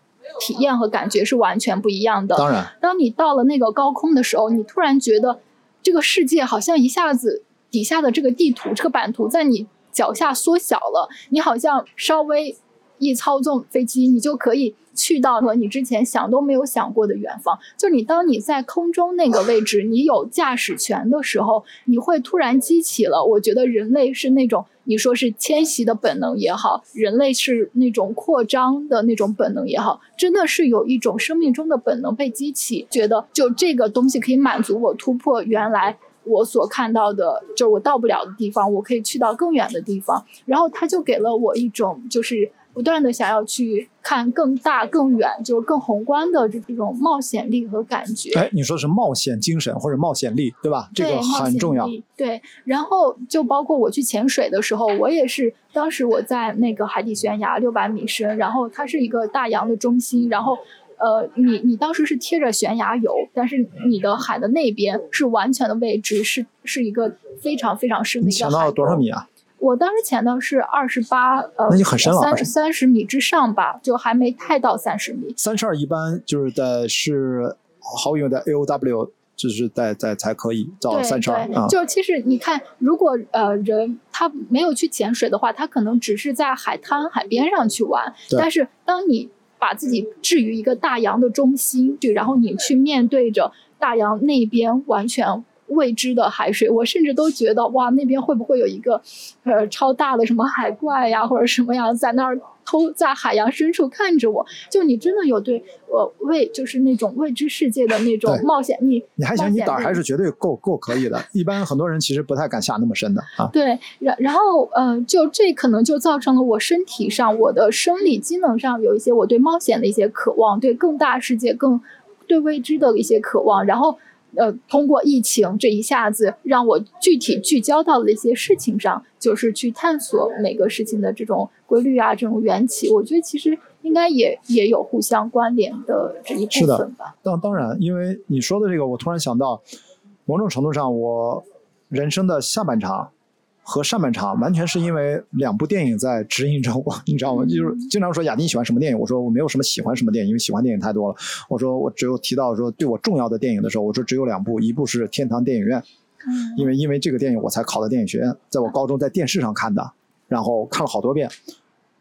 [SPEAKER 1] 体验和感觉是完全不一样的。
[SPEAKER 2] 当然，
[SPEAKER 1] 当你到了那个高空的时候，你突然觉得这个世界好像一下子底下的这个地图、这个版图在你脚下缩小了。你好像稍微一操纵飞机，你就可以去到了你之前想都没有想过的远方。就你当你在空中那个位置，你有驾驶权的时候，你会突然激起了。我觉得人类是那种。你说是迁徙的本能也好，人类是那种扩张的那种本能也好，真的是有一种生命中的本能被激起，觉得就这个东西可以满足我突破原来我所看到的，就是我到不了的地方，我可以去到更远的地方，然后他就给了我一种就是。不断的想要去看更大、更远，就是更宏观的这种冒险力和感觉。
[SPEAKER 2] 哎，你说是冒险精神或者冒险力，对吧？这个很重要。
[SPEAKER 1] 对，然后就包括我去潜水的时候，我也是当时我在那个海底悬崖六百米深，然后它是一个大洋的中心，然后呃，你你当时是贴着悬崖游，但是你的海的那边是完全的未知，是是一个非常非常深的一个海。
[SPEAKER 2] 潜到多少米啊？
[SPEAKER 1] 我当时潜的是二十八，呃，
[SPEAKER 2] 那就很深了，
[SPEAKER 1] 三三十米之上吧，就还没太到三十米。
[SPEAKER 2] 三十二一般就是在是好远的 A O W，就是在在才可以到三十二
[SPEAKER 1] 啊。就其实你看，如果呃人他没有去潜水的话，他可能只是在海滩海边上去玩。但是当你把自己置于一个大洋的中心，然后你去面对着大洋那边完全。未知的海水，我甚至都觉得哇，那边会不会有一个，呃，超大的什么海怪呀，或者什么样在那儿偷在海洋深处看着我？就你真的有对呃未就是那种未知世界的那种冒险？你
[SPEAKER 2] 你还行，你胆还是绝对够够可以的。一般很多人其实不太敢下那么深的啊。
[SPEAKER 1] 对，然然后呃，就这可能就造成了我身体上我的生理机能上有一些我对冒险的一些渴望，对更大世界更对未知的一些渴望，然后。呃，通过疫情这一下子让我具体聚焦到了一些事情上，就是去探索每个事情的这种规律啊，这种缘起。我觉得其实应该也也有互相关联的这一部分吧。
[SPEAKER 2] 当当然，因为你说的这个，我突然想到，某种程度上，我人生的下半场和上半场完全是因为两部电影在指引着我，你知道吗？就是经常说雅迪喜欢什么电影，我说我没有什么喜欢什么电影，因为喜欢电影太多了。我说我只有提到说对我重要的电影的时候，我说只有两部，一部是《天堂电影院》，因为因为这个电影我才考的电影学院，在我高中在电视上看的，然后看了好多遍。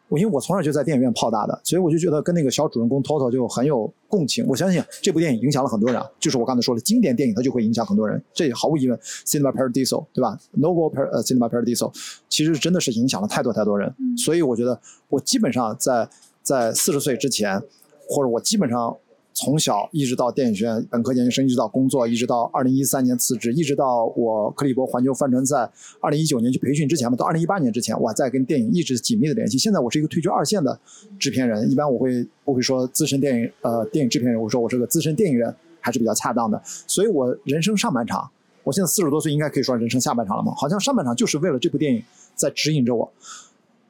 [SPEAKER 2] 我因为我从小就在电影院泡大的，所以我就觉得跟那个小主人公 Toto 就很有共情。我相信这部电影影响了很多人，就是我刚才说的经典电影，它就会影响很多人，这毫无疑问。Cinema Paradiso，对吧 Par 呃 Cinema Paradiso，其实真的是影响了太多太多人。所以我觉得我基本上在在四十岁之前，或者我基本上。从小一直到电影学院本科研究生，一直到工作，一直到二零一三年辞职，一直到我克利伯环球帆船在二零一九年去培训之前嘛，到二零一八年之前，我还在跟电影一直紧密的联系。现在我是一个退居二线的制片人，一般我会不会说资深电影呃电影制片人，我说我是个资深电影人还是比较恰当的。所以我人生上半场，我现在四十多岁，应该可以说人生下半场了嘛？好像上半场就是为了这部电影在指引着我。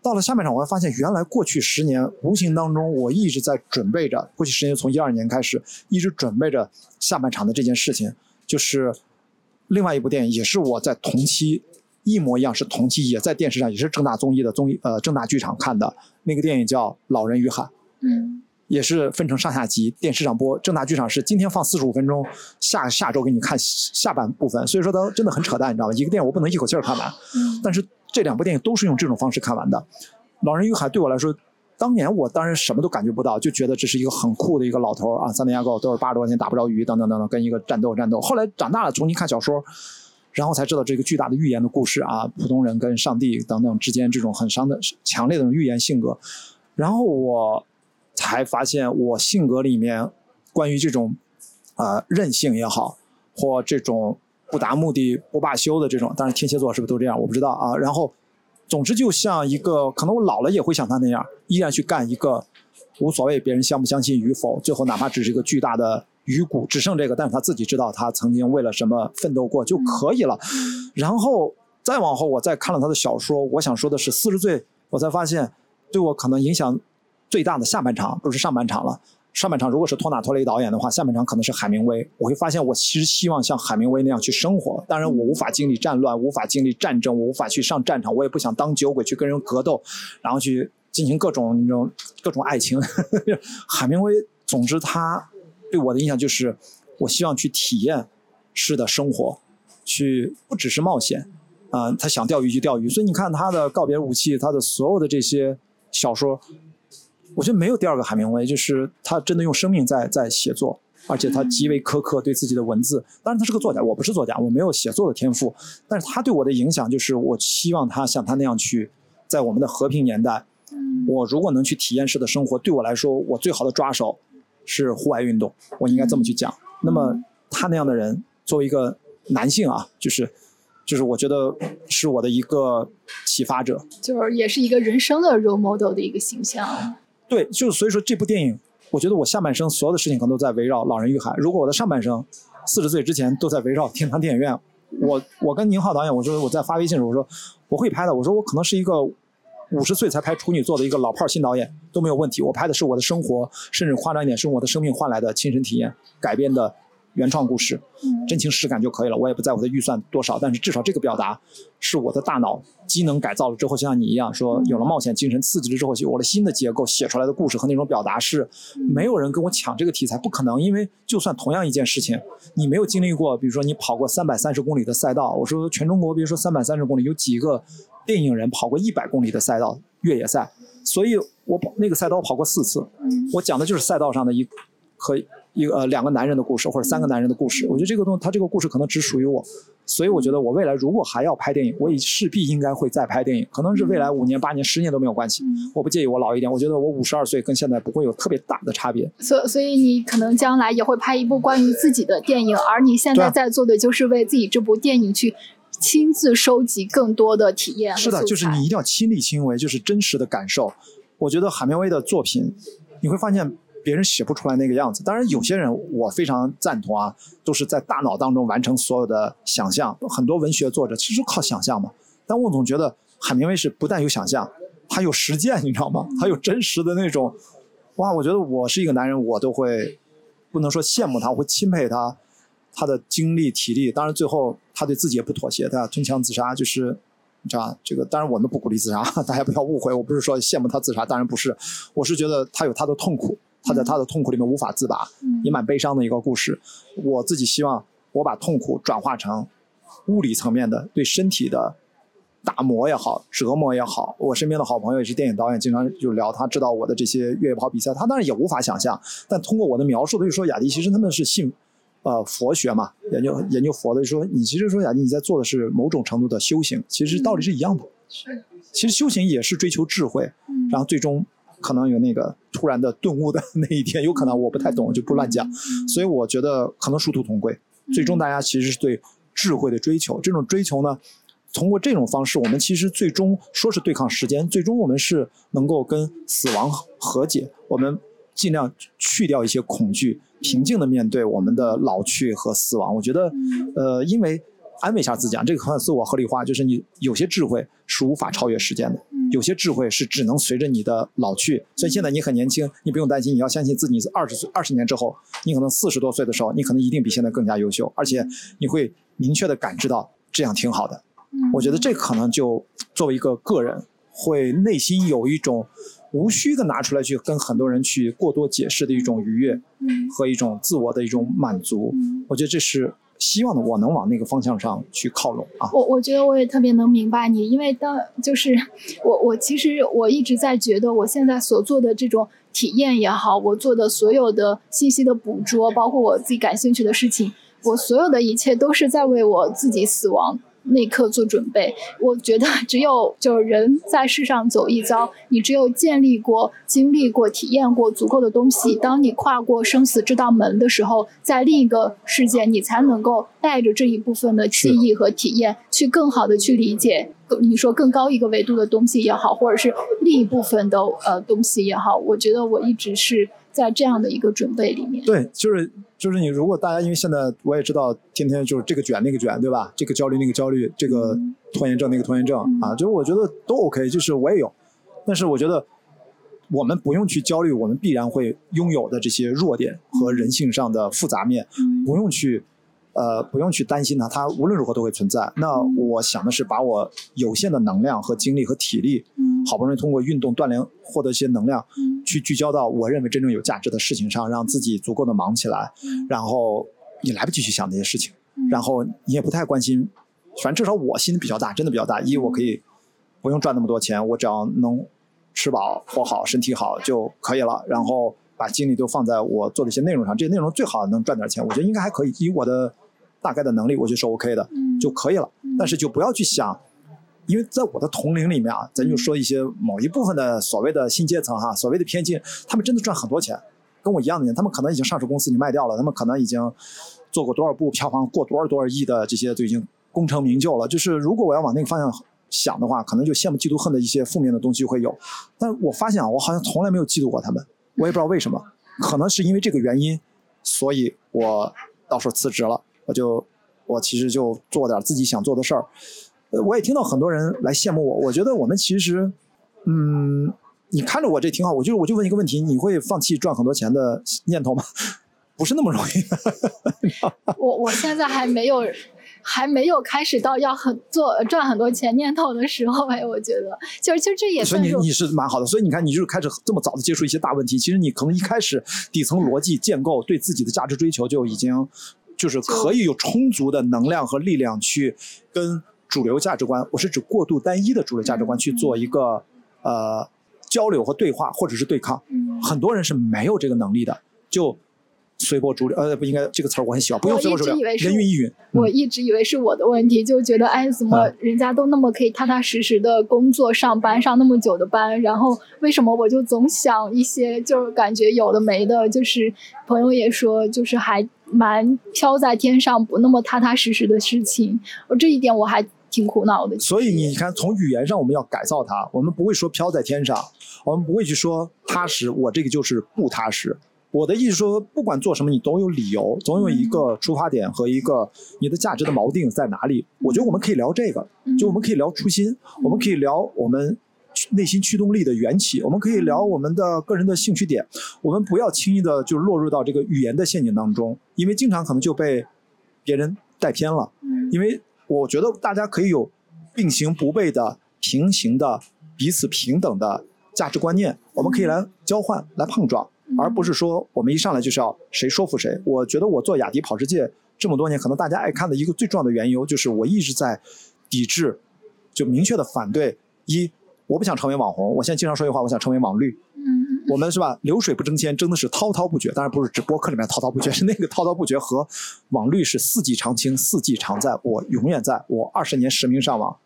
[SPEAKER 2] 到了下半场，我会发现，原来过去十年，无形当中我一直在准备着。过去十年，从一二年开始，一直准备着下半场的这件事情，就是另外一部电影，也是我在同期一模一样，是同期也在电视上，也是正大综艺的综艺，呃，正大剧场看的那个电影叫《老人与海》。
[SPEAKER 1] 嗯，
[SPEAKER 2] 也是分成上下集，电视上播，正大剧场是今天放四十五分钟，下下周给你看下半部分。所以说，它真的很扯淡，你知道吗？一个电影我不能一口气儿看完。
[SPEAKER 1] 嗯，
[SPEAKER 2] 但是。这两部电影都是用这种方式看完的，《老人与海》对我来说，当年我当然什么都感觉不到，就觉得这是一个很酷的一个老头啊，三年牙膏都是八十多块钱打不着鱼，等等等等，跟一个战斗战斗。后来长大了重新看小说，然后才知道这个巨大的寓言的故事啊，普通人跟上帝等等之间这种很伤的、强烈的寓言性格。然后我才发现，我性格里面关于这种啊任性也好，或这种。不达目的不罢休的这种，但是天蝎座是不是都这样？我不知道啊。然后，总之就像一个，可能我老了也会像他那样，依然去干一个无所谓别人相不相信与否，最后哪怕只是一个巨大的鱼骨，只剩这个，但是他自己知道他曾经为了什么奋斗过就可以了。然后再往后，我再看了他的小说，我想说的是，四十岁我才发现，对我可能影响最大的下半场不是上半场了。上半场如果是托纳托雷导演的话，下半场可能是海明威。我会发现，我其实希望像海明威那样去生活。当然，我无法经历战乱，无法经历战争，我无法去上战场，我也不想当酒鬼去跟人格斗，然后去进行各种那种各种爱情。海明威，总之他对我的印象就是，我希望去体验式的生活，去不只是冒险啊。他想钓鱼就钓鱼，所以你看他的告别武器，他的所有的这些小说。我觉得没有第二个海明威，就是他真的用生命在在写作，而且他极为苛刻对自己的文字。当然他是个作家，我不是作家，我没有写作的天赋。但是他对我的影响就是，我希望他像他那样去，在我们的和平年代，我如果能去体验式的生活，对我来说，我最好的抓手是户外运动。我应该这么去讲。那么他那样的人，作为一个男性啊，就是就是我觉得是我的一个启发者，
[SPEAKER 1] 就是也是一个人生的 role model 的一个形象。
[SPEAKER 2] 对，就是所以说这部电影，我觉得我下半生所有的事情可能都在围绕《老人与海》。如果我的上半生，四十岁之前都在围绕天堂电影院，我我跟宁浩导演，我说我在发微信的时候，我说我会拍的，我说我可能是一个五十岁才拍处女座的一个老炮新导演都没有问题。我拍的是我的生活，甚至夸张一点，是我的生命换来的亲身体验改编的。原创故事，真情实感就可以了。我也不在乎它预算多少，但是至少这个表达是我的大脑机能改造了之后，就像你一样说有了冒险精神刺激了之后，有了新的结构写出来的故事和那种表达是没有人跟我抢这个题材，不可能。因为就算同样一件事情，你没有经历过，比如说你跑过三百三十公里的赛道，我说全中国，比如说三百三十公里，有几个电影人跑过一百公里的赛道越野赛？所以我跑那个赛道跑过四次，我讲的就是赛道上的一和。一个呃两个男人的故事，或者三个男人的故事，我觉得这个东西，它这个故事可能只属于我，所以我觉得我未来如果还要拍电影，我也势必应该会再拍电影，可能是未来五年、八年、十年都没有关系，我不介意我老一点，我觉得我五十二岁跟现在不会有特别大的差别。
[SPEAKER 1] 所所以你可能将来也会拍一部关于自己的电影，而你现在在做的就是为自己这部电影去亲自收集更多的体验。
[SPEAKER 2] 是的，就是你一定要亲力亲为，就是真实的感受。我觉得海明威的作品，你会发现。别人写不出来那个样子。当然，有些人我非常赞同啊，都是在大脑当中完成所有的想象。很多文学作者其实靠想象嘛。但我总觉得海明威是不但有想象，他有实践，你知道吗？他有真实的那种。哇，我觉得我是一个男人，我都会不能说羡慕他，我会钦佩他，他的精力、体力。当然，最后他对自己也不妥协，他吞枪自杀，就是你知道？这个当然我们不鼓励自杀，大家不要误会，我不是说羡慕他自杀，当然不是，我是觉得他有他的痛苦，他在他的痛苦里面无法自拔，也蛮悲伤的一个故事。我自己希望我把痛苦转化成物理层面的对身体的打磨也好，折磨也好。我身边的好朋友也是电影导演，经常就聊，他知道我的这些越野跑比赛，他当然也无法想象，但通过我的描述，他就说雅迪其实他们是信。呃，佛学嘛，研究研究佛的说，你其实说雅迪你在做的是某种程度的修行，其实道理是一样的。
[SPEAKER 1] 是，
[SPEAKER 2] 其实修行也是追求智慧，然后最终可能有那个突然的顿悟的那一天，有可能我不太懂，就不乱讲。所以我觉得可能殊途同归，最终大家其实是对智慧的追求。这种追求呢，通过这种方式，我们其实最终说是对抗时间，最终我们是能够跟死亡和解，我们尽量去掉一些恐惧。平静的面对我们的老去和死亡，我觉得，呃，因为安慰一下自己啊，这个很自我合理化，就是你有些智慧是无法超越时间的，有些智慧是只能随着你的老去。所以现在你很年轻，你不用担心，你要相信自己，二十岁、二十年之后，你可能四十多岁的时候，你可能一定比现在更加优秀，而且你会明确的感知到这样挺好的。我觉得这可能就作为一个个人，会内心有一种。无需的拿出来去跟很多人去过多解释的一种愉悦，和一种自我的一种满足，我觉得这是希望呢，我能往那个方向上去靠拢啊。
[SPEAKER 1] 我我觉得我也特别能明白你，因为当就是我我其实我一直在觉得我现在所做的这种体验也好，我做的所有的信息的捕捉，包括我自己感兴趣的事情，我所有的一切都是在为我自己死亡。那一刻做准备，我觉得只有就是人在世上走一遭，你只有建立过、经历过、体验过足够的东西，当你跨过生死这道门的时候，在另一个世界，你才能够带着这一部分的记忆和体验，去更好的去理解，你说更高一个维度的东西也好，或者是另一部分的呃东西也好，我觉得我一直是。在这样的一个准备里面，
[SPEAKER 2] 对，就是就是你，如果大家因为现在我也知道，天天就是这个卷那个卷，对吧？这个焦虑那个焦虑，这个拖延症那个拖延症啊，就是我觉得都 OK，就是我也有，但是我觉得我们不用去焦虑，我们必然会拥有的这些弱点和人性上的复杂面，不用去。呃，不用去担心它，它无论如何都会存在。那我想的是，把我有限的能量和精力和体力，好不容易通过运动锻炼获得一些能量，去聚焦到我认为真正有价值的事情上，让自己足够的忙起来。然后你来不及去想那些事情，然后你也不太关心。反正至少我心比较大，真的比较大。一，我可以不用赚那么多钱，我只要能吃饱、活好、身体好就可以了。然后把精力都放在我做的一些内容上，这些内容最好能赚点钱，我觉得应该还可以。以我的。大概的能力，我觉得是 OK 的，就可以了。但是就不要去想，因为在我的同龄里面啊，咱就说一些某一部分的所谓的新阶层哈，所谓的偏见，他们真的赚很多钱，跟我一样的人，他们可能已经上市公司你卖掉了，他们可能已经做过多少部票房过多少多少亿的这些都已经功成名就了。就是如果我要往那个方向想的话，可能就羡慕嫉妒恨的一些负面的东西会有。但我发现啊，我好像从来没有嫉妒过他们，我也不知道为什么，可能是因为这个原因，所以我到时候辞职了。我就，我其实就做点自己想做的事儿，呃，我也听到很多人来羡慕我。我觉得我们其实，嗯，你看着我这挺好。我就我就问一个问题：你会放弃赚很多钱的念头吗？不是那么容易。
[SPEAKER 1] 我我现在还没有，还没有开始到要很做赚很多钱念头的时候哎，我觉得，就是其实这也
[SPEAKER 2] 所以你你是蛮好的。所以你看，你就是开始这么早的接触一些大问题，其实你可能一开始底层逻辑建构对自己的价值追求就已经。就是可以有充足的能量和力量去跟主流价值观，我是指过度单一的主流价值观去做一个呃交流和对话，或者是对抗。很多人是没有这个能力的，就随波逐流。呃，不应该这个词儿我很喜欢，不用随波逐流，人云亦云。
[SPEAKER 1] 我一直以为是我的问题，就觉得哎，怎么人家都那么可以踏踏实实的工作上班，上那么久的班，然后为什么我就总想一些，就是感觉有的没的，就是朋友也说，就是还。蛮飘在天上，不那么踏踏实实的事情，我这一点我还挺苦恼的。
[SPEAKER 2] 所以你看，从语言上我们要改造它，我们不会说飘在天上，我们不会去说踏实，我这个就是不踏实。我的意思说，不管做什么，你总有理由，总有一个出发点和一个你的价值的锚定在哪里。我觉得我们可以聊这个，就我们可以聊初心，我们可以聊我们。内心驱动力的缘起，我们可以聊我们的个人的兴趣点，我们不要轻易的就落入到这个语言的陷阱当中，因为经常可能就被别人带偏了。因为我觉得大家可以有并行不悖的、平行的、彼此平等的价值观念，我们可以来交换、来碰撞，而不是说我们一上来就是要谁说服谁。我觉得我做雅迪跑世界这么多年，可能大家爱看的一个最重要的缘由，就是我一直在抵制，就明确的反对一。我不想成为网红，我现在经常说一句话，我想成为网绿。
[SPEAKER 1] 嗯，
[SPEAKER 2] 我们是吧？流水不争先，争的是滔滔不绝。当然不是指播客里面滔滔不绝，是那个滔滔不绝和网绿是四季常青，四季常在。我永远在，我二十年实名上网，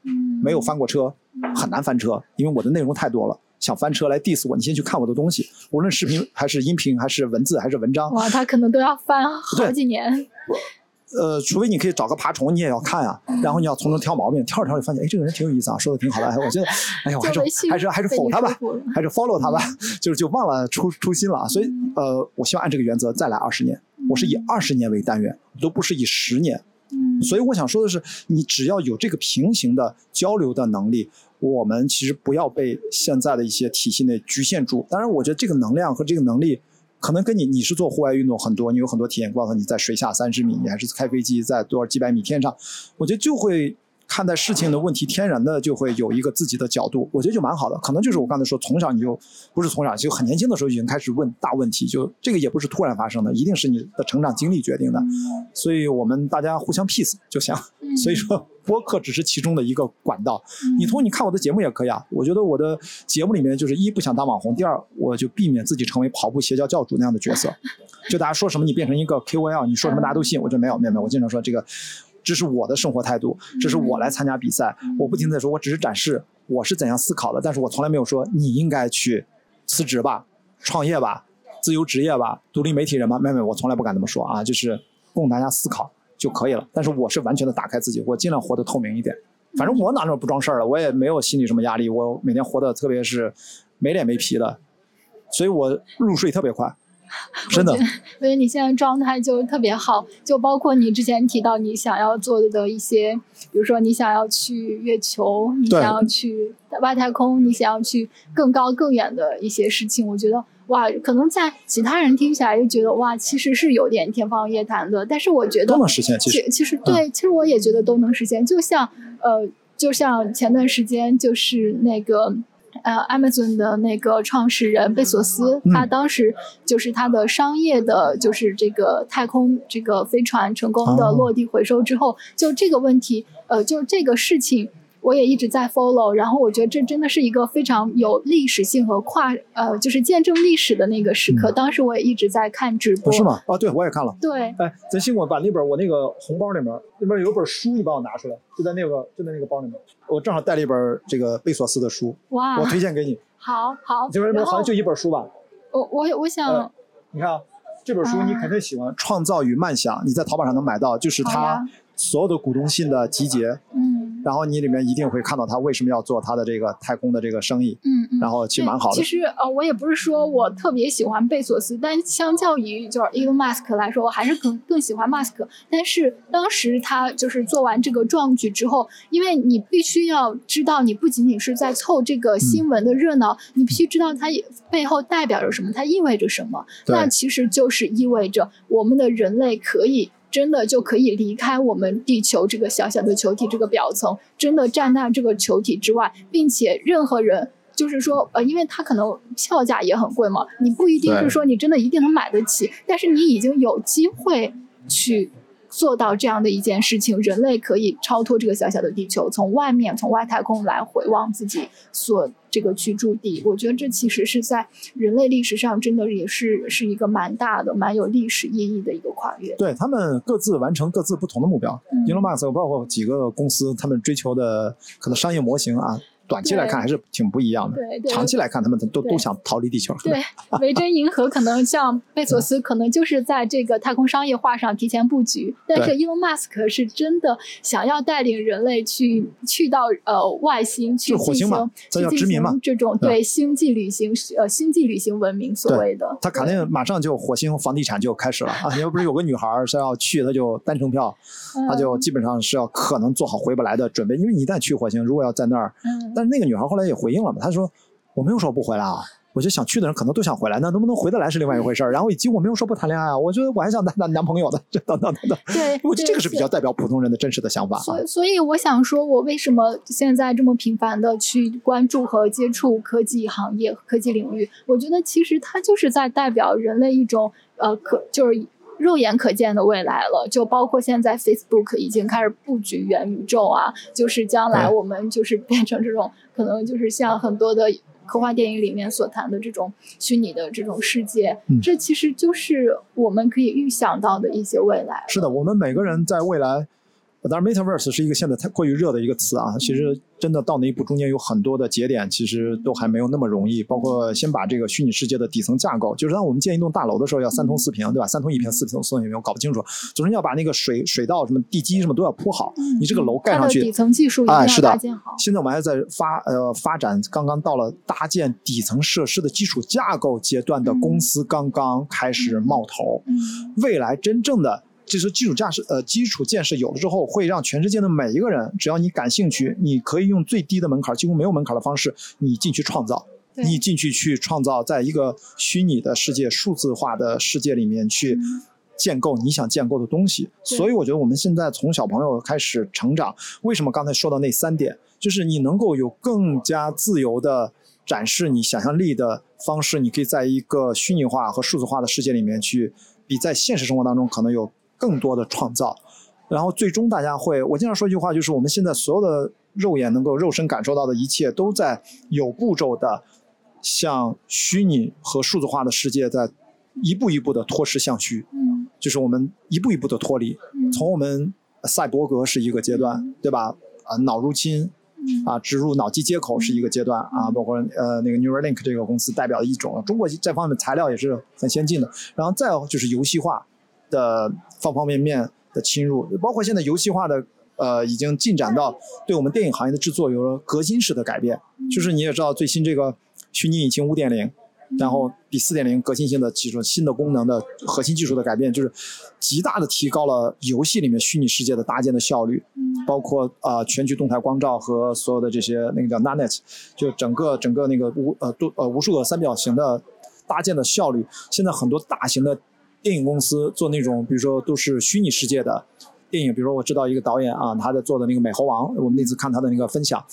[SPEAKER 2] 没有翻过车，很难翻车，因为我的内容太多了。想翻车来 diss 我，你先去看我的东西，无论视频还是音频，还是文字，还是文章。
[SPEAKER 1] 哇，他可能都要翻好几年。
[SPEAKER 2] 呃，除非你可以找个爬虫，你也要看啊。然后你要从中挑毛病，挑着挑着发现，哎，这个人挺有意思啊，说的挺好的。哎，我觉得，哎呀，我还是还是还是否他吧，还是 follow 他吧，就是就忘了初初心了啊。所以，呃，我希望按这个原则再来二十年。我是以二十年为单元，都不是以十年。
[SPEAKER 1] 嗯。
[SPEAKER 2] 所以我想说的是，你只要有这个平行的交流的能力，我们其实不要被现在的一些体系内局限住。当然，我觉得这个能量和这个能力。可能跟你你是做户外运动很多，你有很多体验，过你在水下三十米，你还是开飞机在多少几百米天上，我觉得就会看待事情的问题，天然的就会有一个自己的角度，我觉得就蛮好的。可能就是我刚才说，从小你就不是从小，就很年轻的时候已经开始问大问题，就这个也不是突然发生的，一定是你的成长经历决定的。所以我们大家互相 peace 就行。所以说。播客只是其中的一个管道，你通过你看我的节目也可以啊。我觉得我的节目里面就是一不想当网红，第二我就避免自己成为跑步邪教教主那样的角色。就大家说什么你变成一个 KOL，你说什么大家都信。我觉得没有没有没有，我经常说这个，这是我的生活态度，这是我来参加比赛，我不停的说，我只是展示我是怎样思考的，但是我从来没有说你应该去辞职吧、创业吧、自由职业吧、独立媒体人吧，妹妹，我从来不敢这么说啊，就是供大家思考。就可以了，但是我是完全的打开自己，我尽量活得透明一点。反正我哪那不装事儿了，我也没有心理什么压力，我每天活得特别是没脸没皮的，所以我入睡特别快，真的。
[SPEAKER 1] 所以你现在状态就特别好，就包括你之前提到你想要做的一些，比如说你想要去月球，你想要去外太空，你想要去更高更远的一些事情，我觉得。哇，可能在其他人听起来就觉得哇，其实是有点天方夜谭的。但是我觉得
[SPEAKER 2] 都能实现。
[SPEAKER 1] 其其实对，其实我也觉得都能实现。就像呃，就像前段时间就是那个呃，Amazon 的那个创始人贝索斯，他当时就是他的商业的，就是这个太空这个飞船成功的落地回收之后，就这个问题，呃，就这个事情。我也一直在 follow，然后我觉得这真的是一个非常有历史性和跨呃，就是见证历史的那个时刻。当时我也一直在看直播。
[SPEAKER 2] 不是吗？啊，对，我也看了。
[SPEAKER 1] 对。
[SPEAKER 2] 哎，咱辛苦把那本我那个红包里面那边有本书，你帮我拿出来，就在那个就在那个包里面。我正好带了一本这个贝索斯的书。
[SPEAKER 1] 哇。
[SPEAKER 2] 我推荐给你。
[SPEAKER 1] 好好。
[SPEAKER 2] 这边好像就一本书吧。
[SPEAKER 1] 我我我想。
[SPEAKER 2] 你看啊，这本书你肯定喜欢，《创造与漫想》，你在淘宝上能买到，就是他所有的股东信的集结。
[SPEAKER 1] 嗯。
[SPEAKER 2] 然后你里面一定会看到他为什么要做他的这个太空的这个生意，
[SPEAKER 1] 嗯嗯，
[SPEAKER 2] 然后其实蛮好的。
[SPEAKER 1] 其实呃，我也不是说我特别喜欢贝索斯，但相较于就是 Elon Musk 来说，我还是更更喜欢 Musk。但是当时他就是做完这个壮举之后，因为你必须要知道，你不仅仅是在凑这个新闻的热闹，你必须知道它背后代表着什么，它意味着什么。那其实就是意味着我们的人类可以。真的就可以离开我们地球这个小小的球体这个表层，真的站在这个球体之外，并且任何人就是说，呃，因为它可能票价也很贵嘛，你不一定是说你真的一定能买得起，但是你已经有机会去。做到这样的一件事情，人类可以超脱这个小小的地球，从外面从外太空来回望自己所这个居住地。我觉得这其实是在人类历史上真的也是是一个蛮大的、蛮有历史意义的一个跨越。
[SPEAKER 2] 对他们各自完成各自不同的目标。Elon Musk 包括几个公司，他们追求的可能商业模型啊。短期来看还是挺不一样的，
[SPEAKER 1] 对对。
[SPEAKER 2] 长期来看，他们都都想逃离地球。
[SPEAKER 1] 对，维珍银河可能像贝索斯，可能就是在这个太空商业化上提前布局。但是伊隆马斯克是真的想要带领人类去去到呃外星去进行
[SPEAKER 2] 去殖民嘛
[SPEAKER 1] 这种对星际旅行呃星际旅行文明所谓的。
[SPEAKER 2] 他肯定马上就火星房地产就开始了啊！要不是有个女孩是要去，他就单程票，他就基本上是要可能做好回不来的准备，因为你一旦去火星，如果要在那儿。但是那个女孩后来也回应了嘛，她说：“我没有说不回来啊，我觉得想去的人可能都想回来，那能不能回得来是另外一回事儿。然后以及我没有说不谈恋爱啊，我觉得我还想谈男男朋友的，这等等等等。
[SPEAKER 1] 对，
[SPEAKER 2] 我觉得这个是比较代表普通人的真实的想法。
[SPEAKER 1] 所所以我想说，我为什么现在这么频繁的去关注和接触科技行业、科技领域？我觉得其实它就是在代表人类一种呃可就是肉眼可见的未来了。就包括现在 Facebook 已经开始布局元宇宙啊，就是将来我们就是变成这种可能就是像很多的。科幻电影里面所谈的这种虚拟的这种世界，这其实就是我们可以预想到的一些未来。
[SPEAKER 2] 是的，我们每个人在未来。当然，metaverse 是一个现在太过于热的一个词啊。其实真的到那一步，中间有很多的节点，其实都还没有那么容易。包括先把这个虚拟世界的底层架构，就是当我们建一栋大楼的时候，要三通四平，对吧？三通一平，四通四平，我搞不清楚。总之要把那个水水道、什么地基什么都要铺好。你这个楼盖上去，
[SPEAKER 1] 底层技术
[SPEAKER 2] 啊，是的。现在我们还在发呃发展，刚刚到了搭建底层设施的基础架构阶段的公司刚刚开始冒头。未来真正的。就是基础架设，呃，基础建设有了之后，会让全世界的每一个人，只要你感兴趣，你可以用最低的门槛，几乎没有门槛的方式，你进去创造，你进去去创造，在一个虚拟的世界、数字化的世界里面去建构你想建构的东西。所以，我觉得我们现在从小朋友开始成长，为什么刚才说到那三点，就是你能够有更加自由的展示你想象力的方式，你可以在一个虚拟化和数字化的世界里面去，比在现实生活当中可能有。更多的创造，然后最终大家会，我经常说一句话，就是我们现在所有的肉眼能够肉身感受到的一切，都在有步骤的向虚拟和数字化的世界在一步一步的脱实向虚。嗯，就是我们一步一步的脱离，从我们赛博格是一个阶段，对吧？啊，脑入侵，啊，植入脑机接口是一个阶段啊，包括呃那个 Neuralink 这个公司代表的一种，中国这方面材料也是很先进的。然后再就是游戏化。的方方面面的侵入，包括现在游戏化的，呃，已经进展到对我们电影行业的制作有了革新式的改变。就是你也知道，最新这个虚拟引擎五点零，然后比四点零革新性的技术、新的功能的核心技术的改变，就是极大的提高了游戏里面虚拟世界的搭建的效率。包括啊，全局动态光照和所有的这些那个叫 Nanet，就整个整个那个无呃多呃无数个三角形的搭建的效率，现在很多大型的。电影公司做那种，比如说都是虚拟世界的电影，比如说我知道一个导演啊，他在做的那个《美猴王》，我们那次看他的那个分享，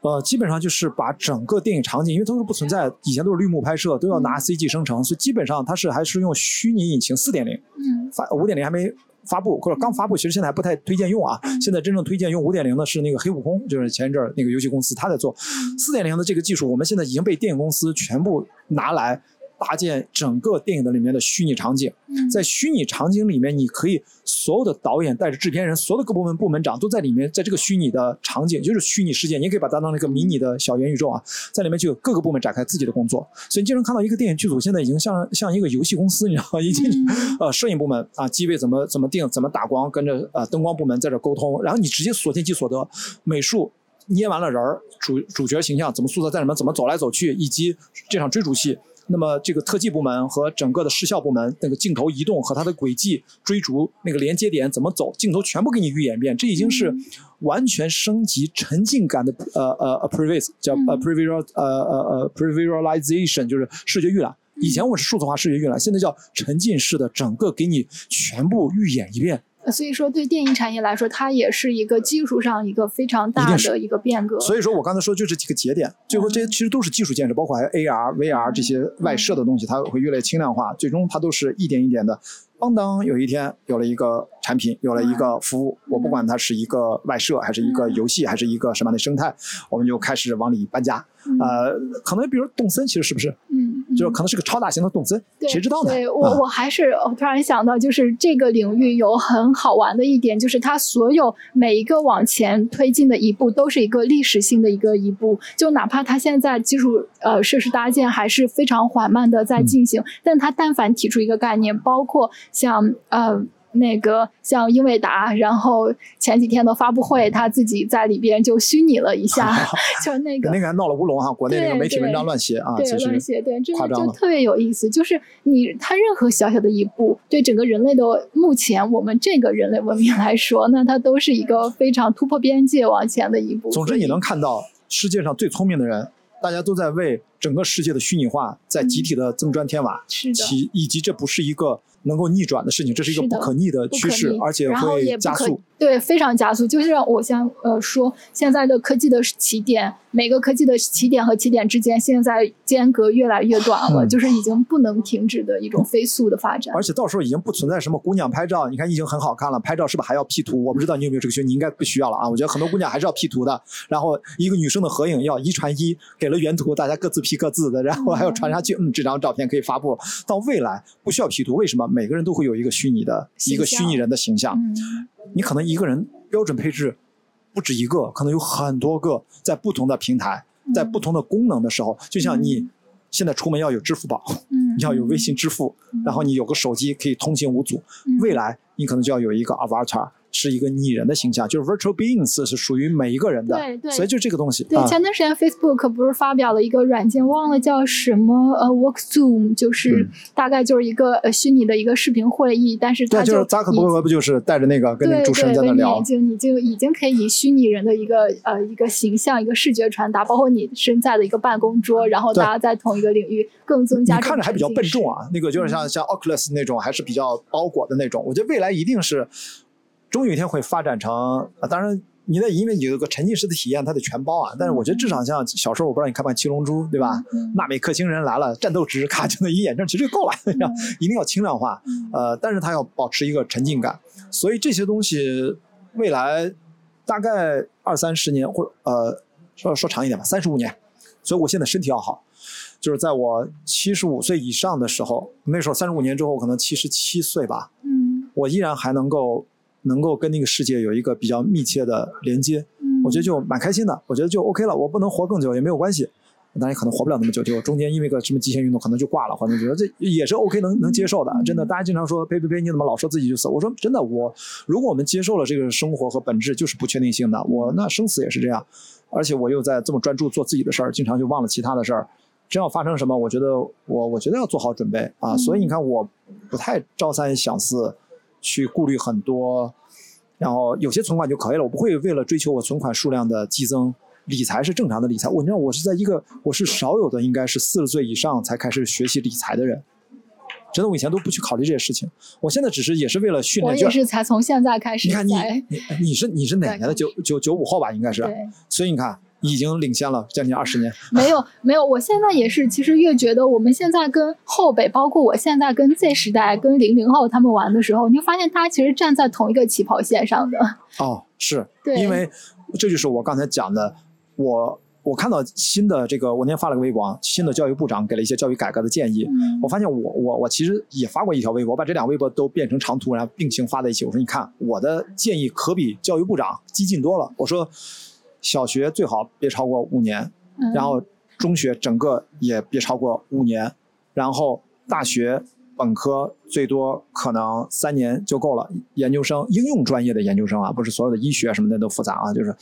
[SPEAKER 2] 呃，基本上就是把整个电影场景，因为都是不存在，以前都是绿幕拍摄，都要拿 CG 生成，所以基本上它是还是用虚拟引擎四点零，嗯，发五点零还没发布或者刚发布，其实现在还不太推荐用啊。现在真正推荐用五点零的是那个黑悟空，就是前一阵儿那个游戏公司他在做四点零的这个技术，我们现在已经被电影公司全部拿来。搭建整个电影的里面的虚拟场景，在虚拟场景里面，你可以所有的导演带着制片人，所有的各部门部门长都在里面，在这个虚拟的场景，就是虚拟世界，你可以把它当成一个迷你的小元宇宙啊，在里面就有各个部门展开自己的工作。所以你经常看到一个电影剧组现在已经像像一个游戏公司，你知道吗？已经 呃，摄影部门啊，机位怎么怎么定，怎么打光，跟着呃灯光部门在这沟通，然后你直接所见即所得，美术捏完了人儿，主主角形象怎么塑造，在里面怎么走来走去，以及这场追逐戏。那么这个特技部门和整个的视效部门，那个镜头移动和它的轨迹追逐那个连接点怎么走，镜头全部给你预演一遍，这已经是完全升级沉浸感的呃呃 previs 叫呃 previsual 呃呃呃 previsualization 就是视觉预览。以前我是数字化视觉预览，现在叫沉浸式的，整个给你全部预演一遍。
[SPEAKER 1] 所以说，对电影产业来说，它也是一个技术上一个非常大的一个变革。
[SPEAKER 2] 所以说我刚才说就这几个节点，最后这些其实都是技术建设，包括还有 AR、VR 这些外设的东西，它会越来越轻量化，最终它都是一点一点的。邦当有一天有了一个产品，有了一个服务，我不管它是一个外设，还是一个游戏，还是一个什么样的生态，我们就开始往里搬家。呃，可能比如动森，其实是不是？嗯，就是可能是个超大型的动森，谁知道呢？
[SPEAKER 1] 对我，我还是我突然想到，就是这个领域有很好玩的一点，就是它所有每一个往前推进的一步，都是一个历史性的一个一步。就哪怕它现在基础呃设施搭建还是非常缓慢的在进行，但他但凡提出一个概念，包括像呃。那个像英伟达，然后前几天的发布会，他自己在里边就虚拟了一下，就那个
[SPEAKER 2] 那个还闹了乌龙哈，国内那个媒体文章乱写啊，
[SPEAKER 1] 对乱写，对，这个就特别有意思。就是你他任何小小的一步，对整个人类的目前我们这个人类文明来说，那它都是一个非常突破边界往前的一步。
[SPEAKER 2] 总之，你能看到世界上最聪明的人大家都在为整个世界的虚拟化在集体的增砖添瓦，其以及这不是一个能够逆转的事情，这是一个不可逆的趋势，而且会加速。
[SPEAKER 1] 对，非常加速。就是我想呃说，现在的科技的起点，每个科技的起点和起点之间，现在间隔越来越短了，
[SPEAKER 2] 嗯
[SPEAKER 1] 就是已经不能停止的一种飞速的发展。
[SPEAKER 2] 而且到时候已经不存在什么姑娘拍照，你看已经很好看了，拍照是不是还要 P 图？我不知道你有没有这个需求，你应该不需要了啊。我觉得很多姑娘还是要 P 图的，然后一个女生的合影要一传一，给了原图，大家各自 P 各自的，然后还要传上去，嗯，这张照片可以发布。到未来不需要 P 图，为什么？每个人都会有一个虚拟的一个虚拟人的形象，
[SPEAKER 1] 嗯，
[SPEAKER 2] 你可能一个人标准配置不止一个，可能有很多个，在不同的平台，在不同的功能的时候，就像你现在出门要有支付宝，
[SPEAKER 1] 你，
[SPEAKER 2] 要有微信支付，然后你有个手机可以通行无阻。
[SPEAKER 1] 嗯
[SPEAKER 2] 未来你可能就要有一个 avatar，是一个拟人的形象，就是 virtual beings 是属于每一个人的。
[SPEAKER 1] 对对
[SPEAKER 2] 所以就这个东西
[SPEAKER 1] 对，
[SPEAKER 2] 啊，
[SPEAKER 1] 前段时间 Facebook 不是发表了一个软件，忘了叫什么呃 Work Zoom，就是
[SPEAKER 2] 嗯
[SPEAKER 1] 大概就是一个呃虚拟的一个视频会议，但是它
[SPEAKER 2] 对，就是扎克伯格不就是带着那个跟那个主持人
[SPEAKER 1] 对，
[SPEAKER 2] 在那聊
[SPEAKER 1] 为你已？经已经已经可以以虚拟人的一个呃一个形象、一个视觉传达，包括你身在的一个办公桌，然后大家在同一个领域更增加
[SPEAKER 2] 你看着还比较笨重。啊，那个就是像像 Oculus 那种，还是比较包裹的那种。我觉得未来一定是，终有一天会发展成，啊、当然你得因为有个沉浸式的体验，它得全包啊。但是我觉得至少像小时候，我不知道你看不看《七龙珠》，对吧？
[SPEAKER 1] 嗯
[SPEAKER 2] 纳美克星人来了，战斗值咔就那一眼证，其实就够了，一定要轻量化。
[SPEAKER 1] 嗯
[SPEAKER 2] 呃，但是它要保持一个沉浸感，所以这些东西未来大概二三十年，或者呃说说长一点吧，三十五年。所以我现在身体要好，就是在我七十五岁以上的时候，那时候三十五年之后，我可能七十七岁吧，
[SPEAKER 1] 嗯
[SPEAKER 2] 我依然还能够能够跟那个世界有一个比较密切的连接，
[SPEAKER 1] 嗯，
[SPEAKER 2] 我觉得就蛮开心的，我觉得就 OK 了。我不能活更久也没有关系，当然可能活不了那么久，就中间因为个什么极限运动可能就挂了，或者觉得这也是 OK 能能接受的。真的，大家经常说呸呸呸，你怎么老说自己就死？我说真的，我如果我们接受了这个生活和本质就是不确定性的，我那生死也是这样，而且我又在这么专注做自己的事儿，经常就忘了其他的事儿。真要发生什么，我觉得我我觉得要做好准备啊。所以你看，我不太朝三想四，去顾虑很多，然后有些存款就可以了。我不会为了追求我存款数量的激增，理财是正常的理财。我你知道，我是在一个我是少有的，应该是四十岁以上才开始学习理财的人。真的，我以前都不去考虑这些事情。我现在只是也是为了训练，就
[SPEAKER 1] 也是才从现在开始
[SPEAKER 2] 你看你你你是你是哪年的？九九九五后吧，应该是。所以你看，已经领先了将近二十年。
[SPEAKER 1] 没有没有，我现在也是，其实越觉得我们现在跟后辈，包括我现在跟 Z 时代、跟零零后他们玩的时候，你会发现大家其实站在同一个起跑线上的。
[SPEAKER 2] 哦，是，
[SPEAKER 1] 对
[SPEAKER 2] 因为这就是我刚才讲的，我我看到新的这个，我那天发了个微博啊，新的教育部长给了一些教育改革的建议。
[SPEAKER 1] 嗯
[SPEAKER 2] 我发现我我我其实也发过一条微博，我把这两个微博都变成长图，然后并行发在一起。我说你看，我的建议可比教育部长激进多了。我说，小学最好别超过五年，
[SPEAKER 1] 嗯。
[SPEAKER 2] 然后中学整个也别超过五年，然后大学本科最多可能三年就够了，研究生应用专业的研究生啊，不是所有的医学什么的都复杂啊，就是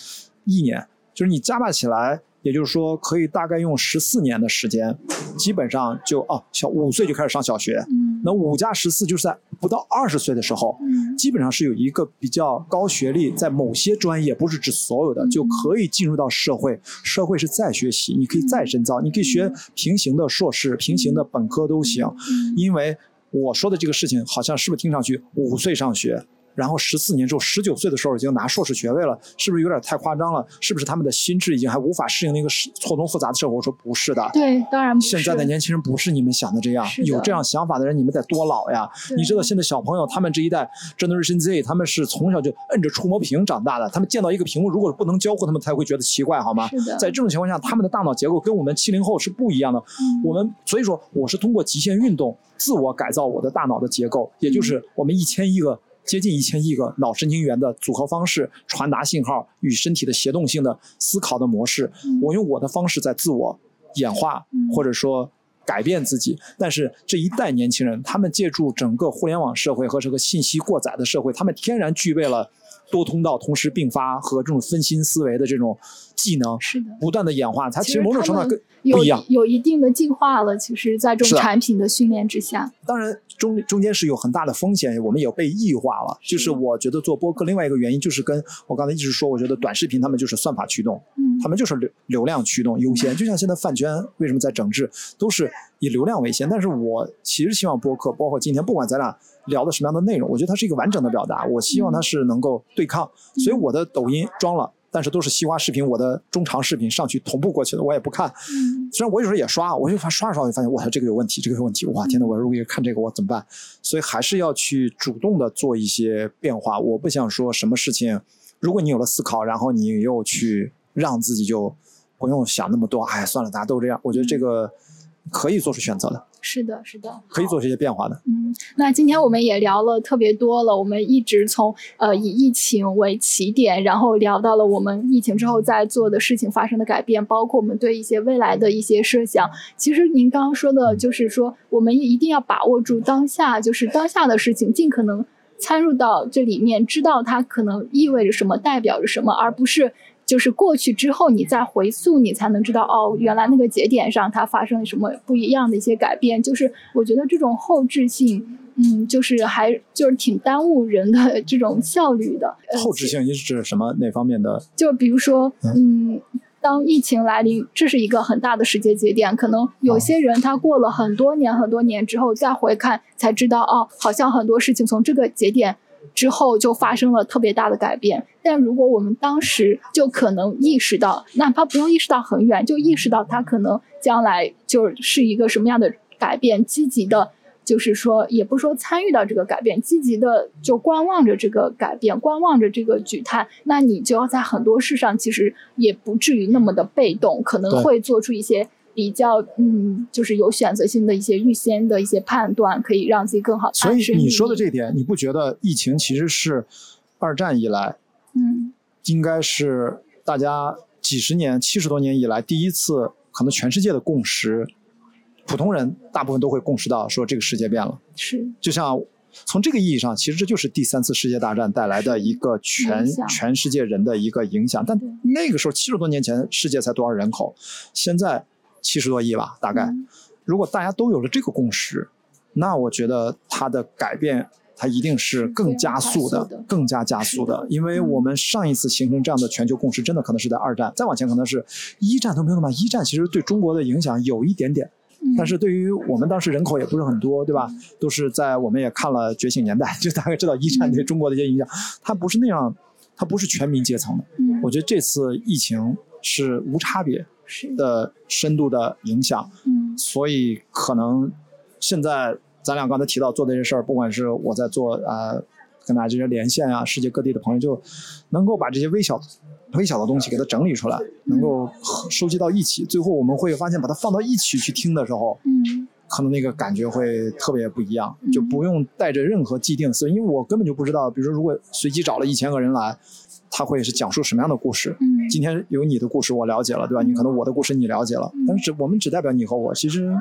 [SPEAKER 2] 一年，就是你加把起来，也就是说可以大概用十四年的时间，基本上就哦小五岁就开始上小学，
[SPEAKER 1] 嗯
[SPEAKER 2] 那五加十四就是在不到二十岁的时候，
[SPEAKER 1] 嗯
[SPEAKER 2] 基本上是有一个比较高学历，在某些专业，不是指所有的，
[SPEAKER 1] 嗯
[SPEAKER 2] 就可以进入到社会。社会是再学习，你可以再深造，你可以学平行的硕士、平行的本科都行。
[SPEAKER 1] 嗯
[SPEAKER 2] 因为我说的这个事情，好像是不是听上去五岁上学？然后十四年之后，十九岁的时候已经拿硕士学位了，是不是有点太夸张了？是不是他们的心智已经还无法适应那个错综复杂的社会？我说不是的，
[SPEAKER 1] 对，当然不是
[SPEAKER 2] 现在的年轻人不是你们想的这样有这样想法的人，你们得多老呀！你知道现在小朋友他们这一代 Generation Z，他们是从小就摁着触摸屏长大的，他们见到一个屏幕，如果不能交互，他们才会觉得奇怪，好吗？
[SPEAKER 1] 是的，
[SPEAKER 2] 在这种情况下，他们的大脑结构跟我们七零后是不一样的。
[SPEAKER 1] 嗯
[SPEAKER 2] 我们所以说，我是通过极限运动自我改造我的大脑的结构，也就是我们一千亿个。接近一千亿个脑神经元的组合方式，传达信号与身体的协动性的思考的模式，
[SPEAKER 1] 嗯
[SPEAKER 2] 我用我的方式在自我演化
[SPEAKER 1] 嗯，
[SPEAKER 2] 或者说改变自己。但是这一代年轻人，他们借助整个互联网社会和这个信息过载的社会，他们天然具备了多通道同时并发和这种分心思维的这种技能，
[SPEAKER 1] 是的。
[SPEAKER 2] 不断的演化。它其实某种程度上跟不一样。
[SPEAKER 1] 有有一定的进化了，其实，在这种产品的训练之下，
[SPEAKER 2] 当然中中间是有很大的风险，我们也被异化了。就是我觉得做播客另外一个原因就是跟我刚才一直说，我觉得短视频他们就是算法驱动，
[SPEAKER 1] 嗯
[SPEAKER 2] 他们就是流流量驱动优先。就像现在饭圈为什么在整治，都是以流量为先。但是我其实希望播客，包括今天不管咱俩聊的什么样的内容，我觉得它是一个完整的表达。我希望它是能够对抗，所以我的抖音装了。但是都是西瓜视频，我的中长视频上去同步过去的，我也不看。虽然我有时候也刷，我就发刷着刷着就发现，哇，这个有问题，这个有问题，哇，天呐，我如果看这个，我怎么办？所以还是要去主动的做一些变化。我不想说什么事情，如果你有了思考，然后你又去让自己就不用想那么多，哎，算了，大家都这样。我觉得这个可以做出选择的。
[SPEAKER 1] 是的，是的，
[SPEAKER 2] 可以做这些变化的。
[SPEAKER 1] 嗯，那今天我们也聊了特别多了，我们一直从呃以疫情为起点，然后聊到了我们疫情之后在做的事情发生的改变，包括我们对一些未来的一些设想。其实您刚刚说的就是说，我们一定要把握住当下，就是当下的事情，尽可能参入到这里面，知道它可能意味着什么，代表着什么，而不是。就是过去之后，你再回溯，你才能知道哦，原来那个节点上它发生了什么不一样的一些改变。就是我觉得这种后置性，嗯，就是还就是挺耽误人的这种效率的。
[SPEAKER 2] 后置性你是指什么哪方面的？
[SPEAKER 1] 就比如说，嗯，当疫情来临，这是一个很大的时间节点，可能有些人他过了很多年很多年之后再回看，才知道哦，好像很多事情从这个节点。之后就发生了特别大的改变，但如果我们当时就可能意识到，哪怕不用意识到很远，就意识到它可能将来就是一个什么样的改变，积极的，就是说，也不说参与到这个改变，积极的就观望着这个改变，观望着这个举态，那你就要在很多事上其实也不至于那么的被动，可能会做出一些。比较嗯，就是有选择性的一些预先的一些判断，可以让自己更好。
[SPEAKER 2] 所以你说的这点，你不觉得疫情其实是二战以来，
[SPEAKER 1] 嗯，
[SPEAKER 2] 应该是大家几十年、七十多年以来第一次，可能全世界的共识，普通人大部分都会共识到说这个世界变了。
[SPEAKER 1] 是，
[SPEAKER 2] 就像从这个意义上，其实这就是第三次世界大战带来的一个全全世界人的一个影响。但那个时候七十多年前，世界才多少人口？现在。七十多亿吧，大概。如果大家都有了这个共识，那我觉得它的改变，它一定是更加速的，更加加速的。因为我们上一次形成这样的全球共识，真的可能是在二战，再往前可能是一战都没有那么。一战其实对中国的影响有一点点，但是对于我们当时人口也不是很多，对吧？都是在我们也看了《觉醒年代》，就大概知道一战对中国的一些影响。它不是那样，它不是全民阶层的。我觉得这次疫情是无差别。的深度的影响，
[SPEAKER 1] 嗯，
[SPEAKER 2] 所以可能现在咱俩刚才提到做这些事儿，不管是我在做啊，跟大家这些连线啊，世界各地的朋友就能够把这些微小、微小的东西给它整理出来，能够收集到一起，最后我们会发现把它放到一起去听的时候，
[SPEAKER 1] 嗯，
[SPEAKER 2] 可能那个感觉会特别不一样，就不用带着任何既定思维，因为我根本就不知道，比如说如果随机找了一千个人来。他会是讲述什么样的故事？
[SPEAKER 1] 嗯，
[SPEAKER 2] 今天有你的故事，我了解了，对吧？你可能我的故事你了解了，但是只我们只代表你和我，其实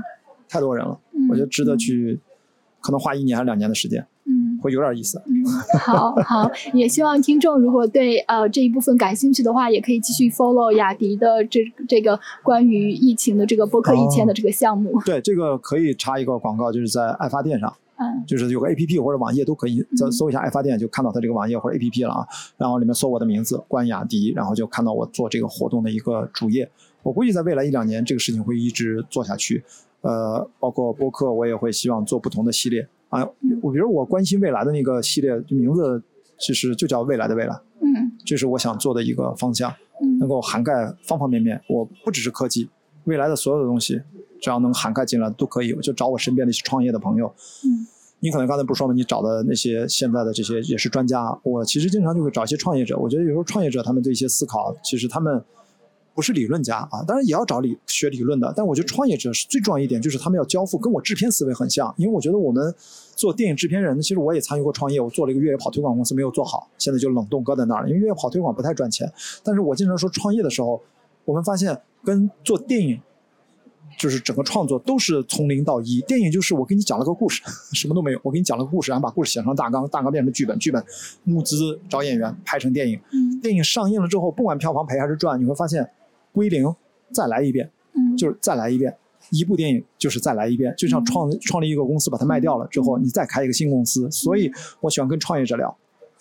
[SPEAKER 2] 太多人了，我觉得值得去，可能花一年还是两年的时间，
[SPEAKER 1] 嗯，
[SPEAKER 2] 会有点意思。
[SPEAKER 1] 嗯，好好，也希望听众如果对呃这一部分感兴趣的话，也可以继续 follow 雅迪的这这个关于疫情的这个播客一千的这个项目。
[SPEAKER 2] 对，这个可以插一个广告，就是在爱发电上。
[SPEAKER 1] 嗯，
[SPEAKER 2] 就是有个 A P P 或者网页都可以，再搜一下爱发电就看到它这个网页或者 A P P 了啊。然后里面搜我的名字关雅迪，然后就看到我做这个活动的一个主页。我估计在未来一两年，这个事情会一直做下去。呃，包括播客，我也会希望做不同的系列啊。我比如我关心未来的那个系列，就名字其实就叫未来的未来。
[SPEAKER 1] 嗯，
[SPEAKER 2] 这是我想做的一个方向，能够涵盖方方面面。我不只是科技，未来的所有的东西。只要能涵盖进来都可以，我就找我身边的一些创业的朋友。
[SPEAKER 1] 嗯，
[SPEAKER 2] 你可能刚才不是说吗？你找的那些现在的这些也是专家。我其实经常就会找一些创业者。我觉得有时候创业者他们对一些思考，其实他们不是理论家啊，当然也要找理学理论的。但我觉得创业者是最重要一点，就是他们要交付，跟我制片思维很像。因为我觉得我们做电影制片人，其实我也参与过创业，我做了一个越野跑推广公司，没有做好，现在就冷冻搁在那儿了。因为越野跑推广不太赚钱。但是我经常说创业的时候，我们发现跟做电影。就是整个创作都是从零到一，电影就是我给你讲了个故事，什么都没有，我给你讲了个故事，然后把故事写成大纲，大纲变成剧本，剧本募资找演员拍成电影，电影上映了之后，不管票房赔还是赚，你会发现归零，再来一遍，就是再来一遍，一部电影就是再来一遍，就像创创立一个公司把它卖掉了之后，你再开一个新公司，所以我喜欢跟创业者聊，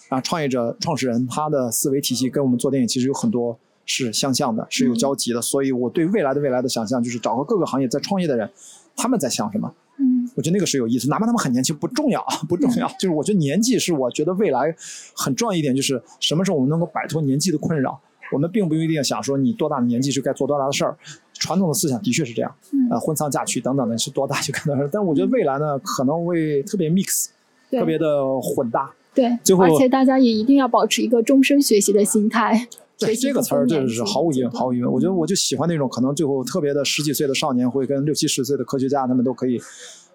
[SPEAKER 2] 啊，创业者创始人他的思维体系跟我们做电影其实有很多是相像的，是有交集的。所以我对未来的未来的想象就是找个各个行业在创业的人，他们在想什么。
[SPEAKER 1] 嗯，
[SPEAKER 2] 我觉得那个是有意思，哪怕他们很年轻不重要，不重要。就是我觉得年纪是我觉得未来很重要一点，就是什么时候我们能够摆脱年纪的困扰。我们并不一定想说你多大的年纪就该做多大的事儿，传统的思想的确是这样，呃，婚丧嫁娶等等的，是多大就干多大。但是我觉得未来呢，可能会特别 mix，特别的混搭。
[SPEAKER 1] 对，
[SPEAKER 2] 最后
[SPEAKER 1] 而且大家也一定要保持一个终身学习的心态。
[SPEAKER 2] 对这个词儿，这是毫无疑问，毫无疑问。我觉得我就喜欢那种可能最后特别的十几岁的少年会跟六七十岁的科学家，他们都可以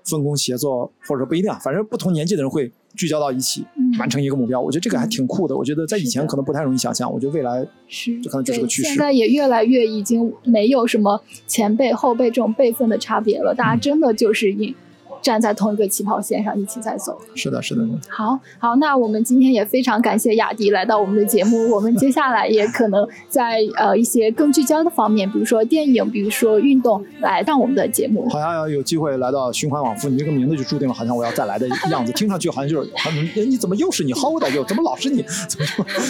[SPEAKER 2] 分工协作，或者说不一定，反正不同年纪的人会聚焦到一起，完成一个目标。我觉得这个还挺酷的。我觉得在以前可能不太容易想象，我觉得未来
[SPEAKER 1] 是
[SPEAKER 2] 这可能就是个趋势。
[SPEAKER 1] 现在也越来越已经没有什么前辈后辈这种辈分的差别了，大家真的就是以。站在同一个起跑线上，一起在走。
[SPEAKER 2] 是的，是的。
[SPEAKER 1] 好好，那我们今天也非常感谢雅迪来到我们的节目。我们接下来也可能在呃一些更聚焦的方面，比如说电影，比如说运动，来上我们的节目。
[SPEAKER 2] 好像要有机会来到循环往复，你这个名字就注定了好像我要再来的样子。听上去好像就是，你怎么又是你 hold 的？又怎么老是你？怎么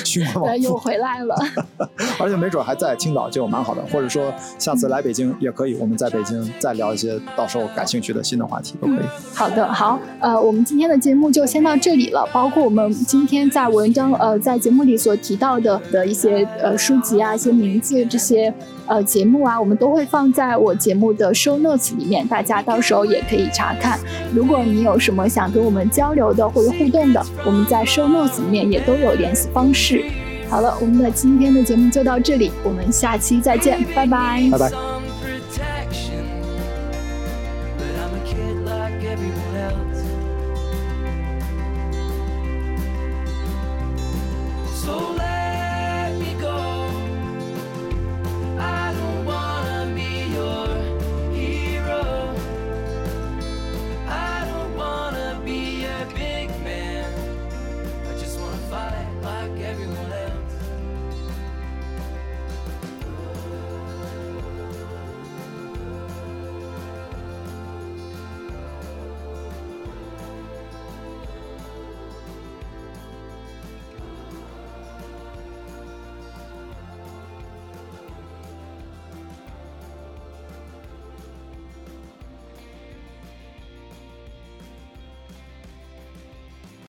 [SPEAKER 2] 循环往复？
[SPEAKER 1] 又回来了。
[SPEAKER 2] 而且没准还在青岛就蛮好的，或者说下次来北京也可以，我们在北京再聊一些到时候感兴趣的新的话题都可以。
[SPEAKER 1] 好的，好，呃，我们今天的节目就先到这里了。包括我们今天在文章，呃，在节目里所提到的的一些呃书籍啊、一些名字这些呃节目啊，我们都会放在我节目的 show notes 里面，大家到时候也可以查看。如果你有什么想跟我们交流的或者互动的，我们在 show notes 里面也都有联系方式。好了，我们的今天的节目就到这里，我们下期再见，拜拜，
[SPEAKER 2] 拜拜。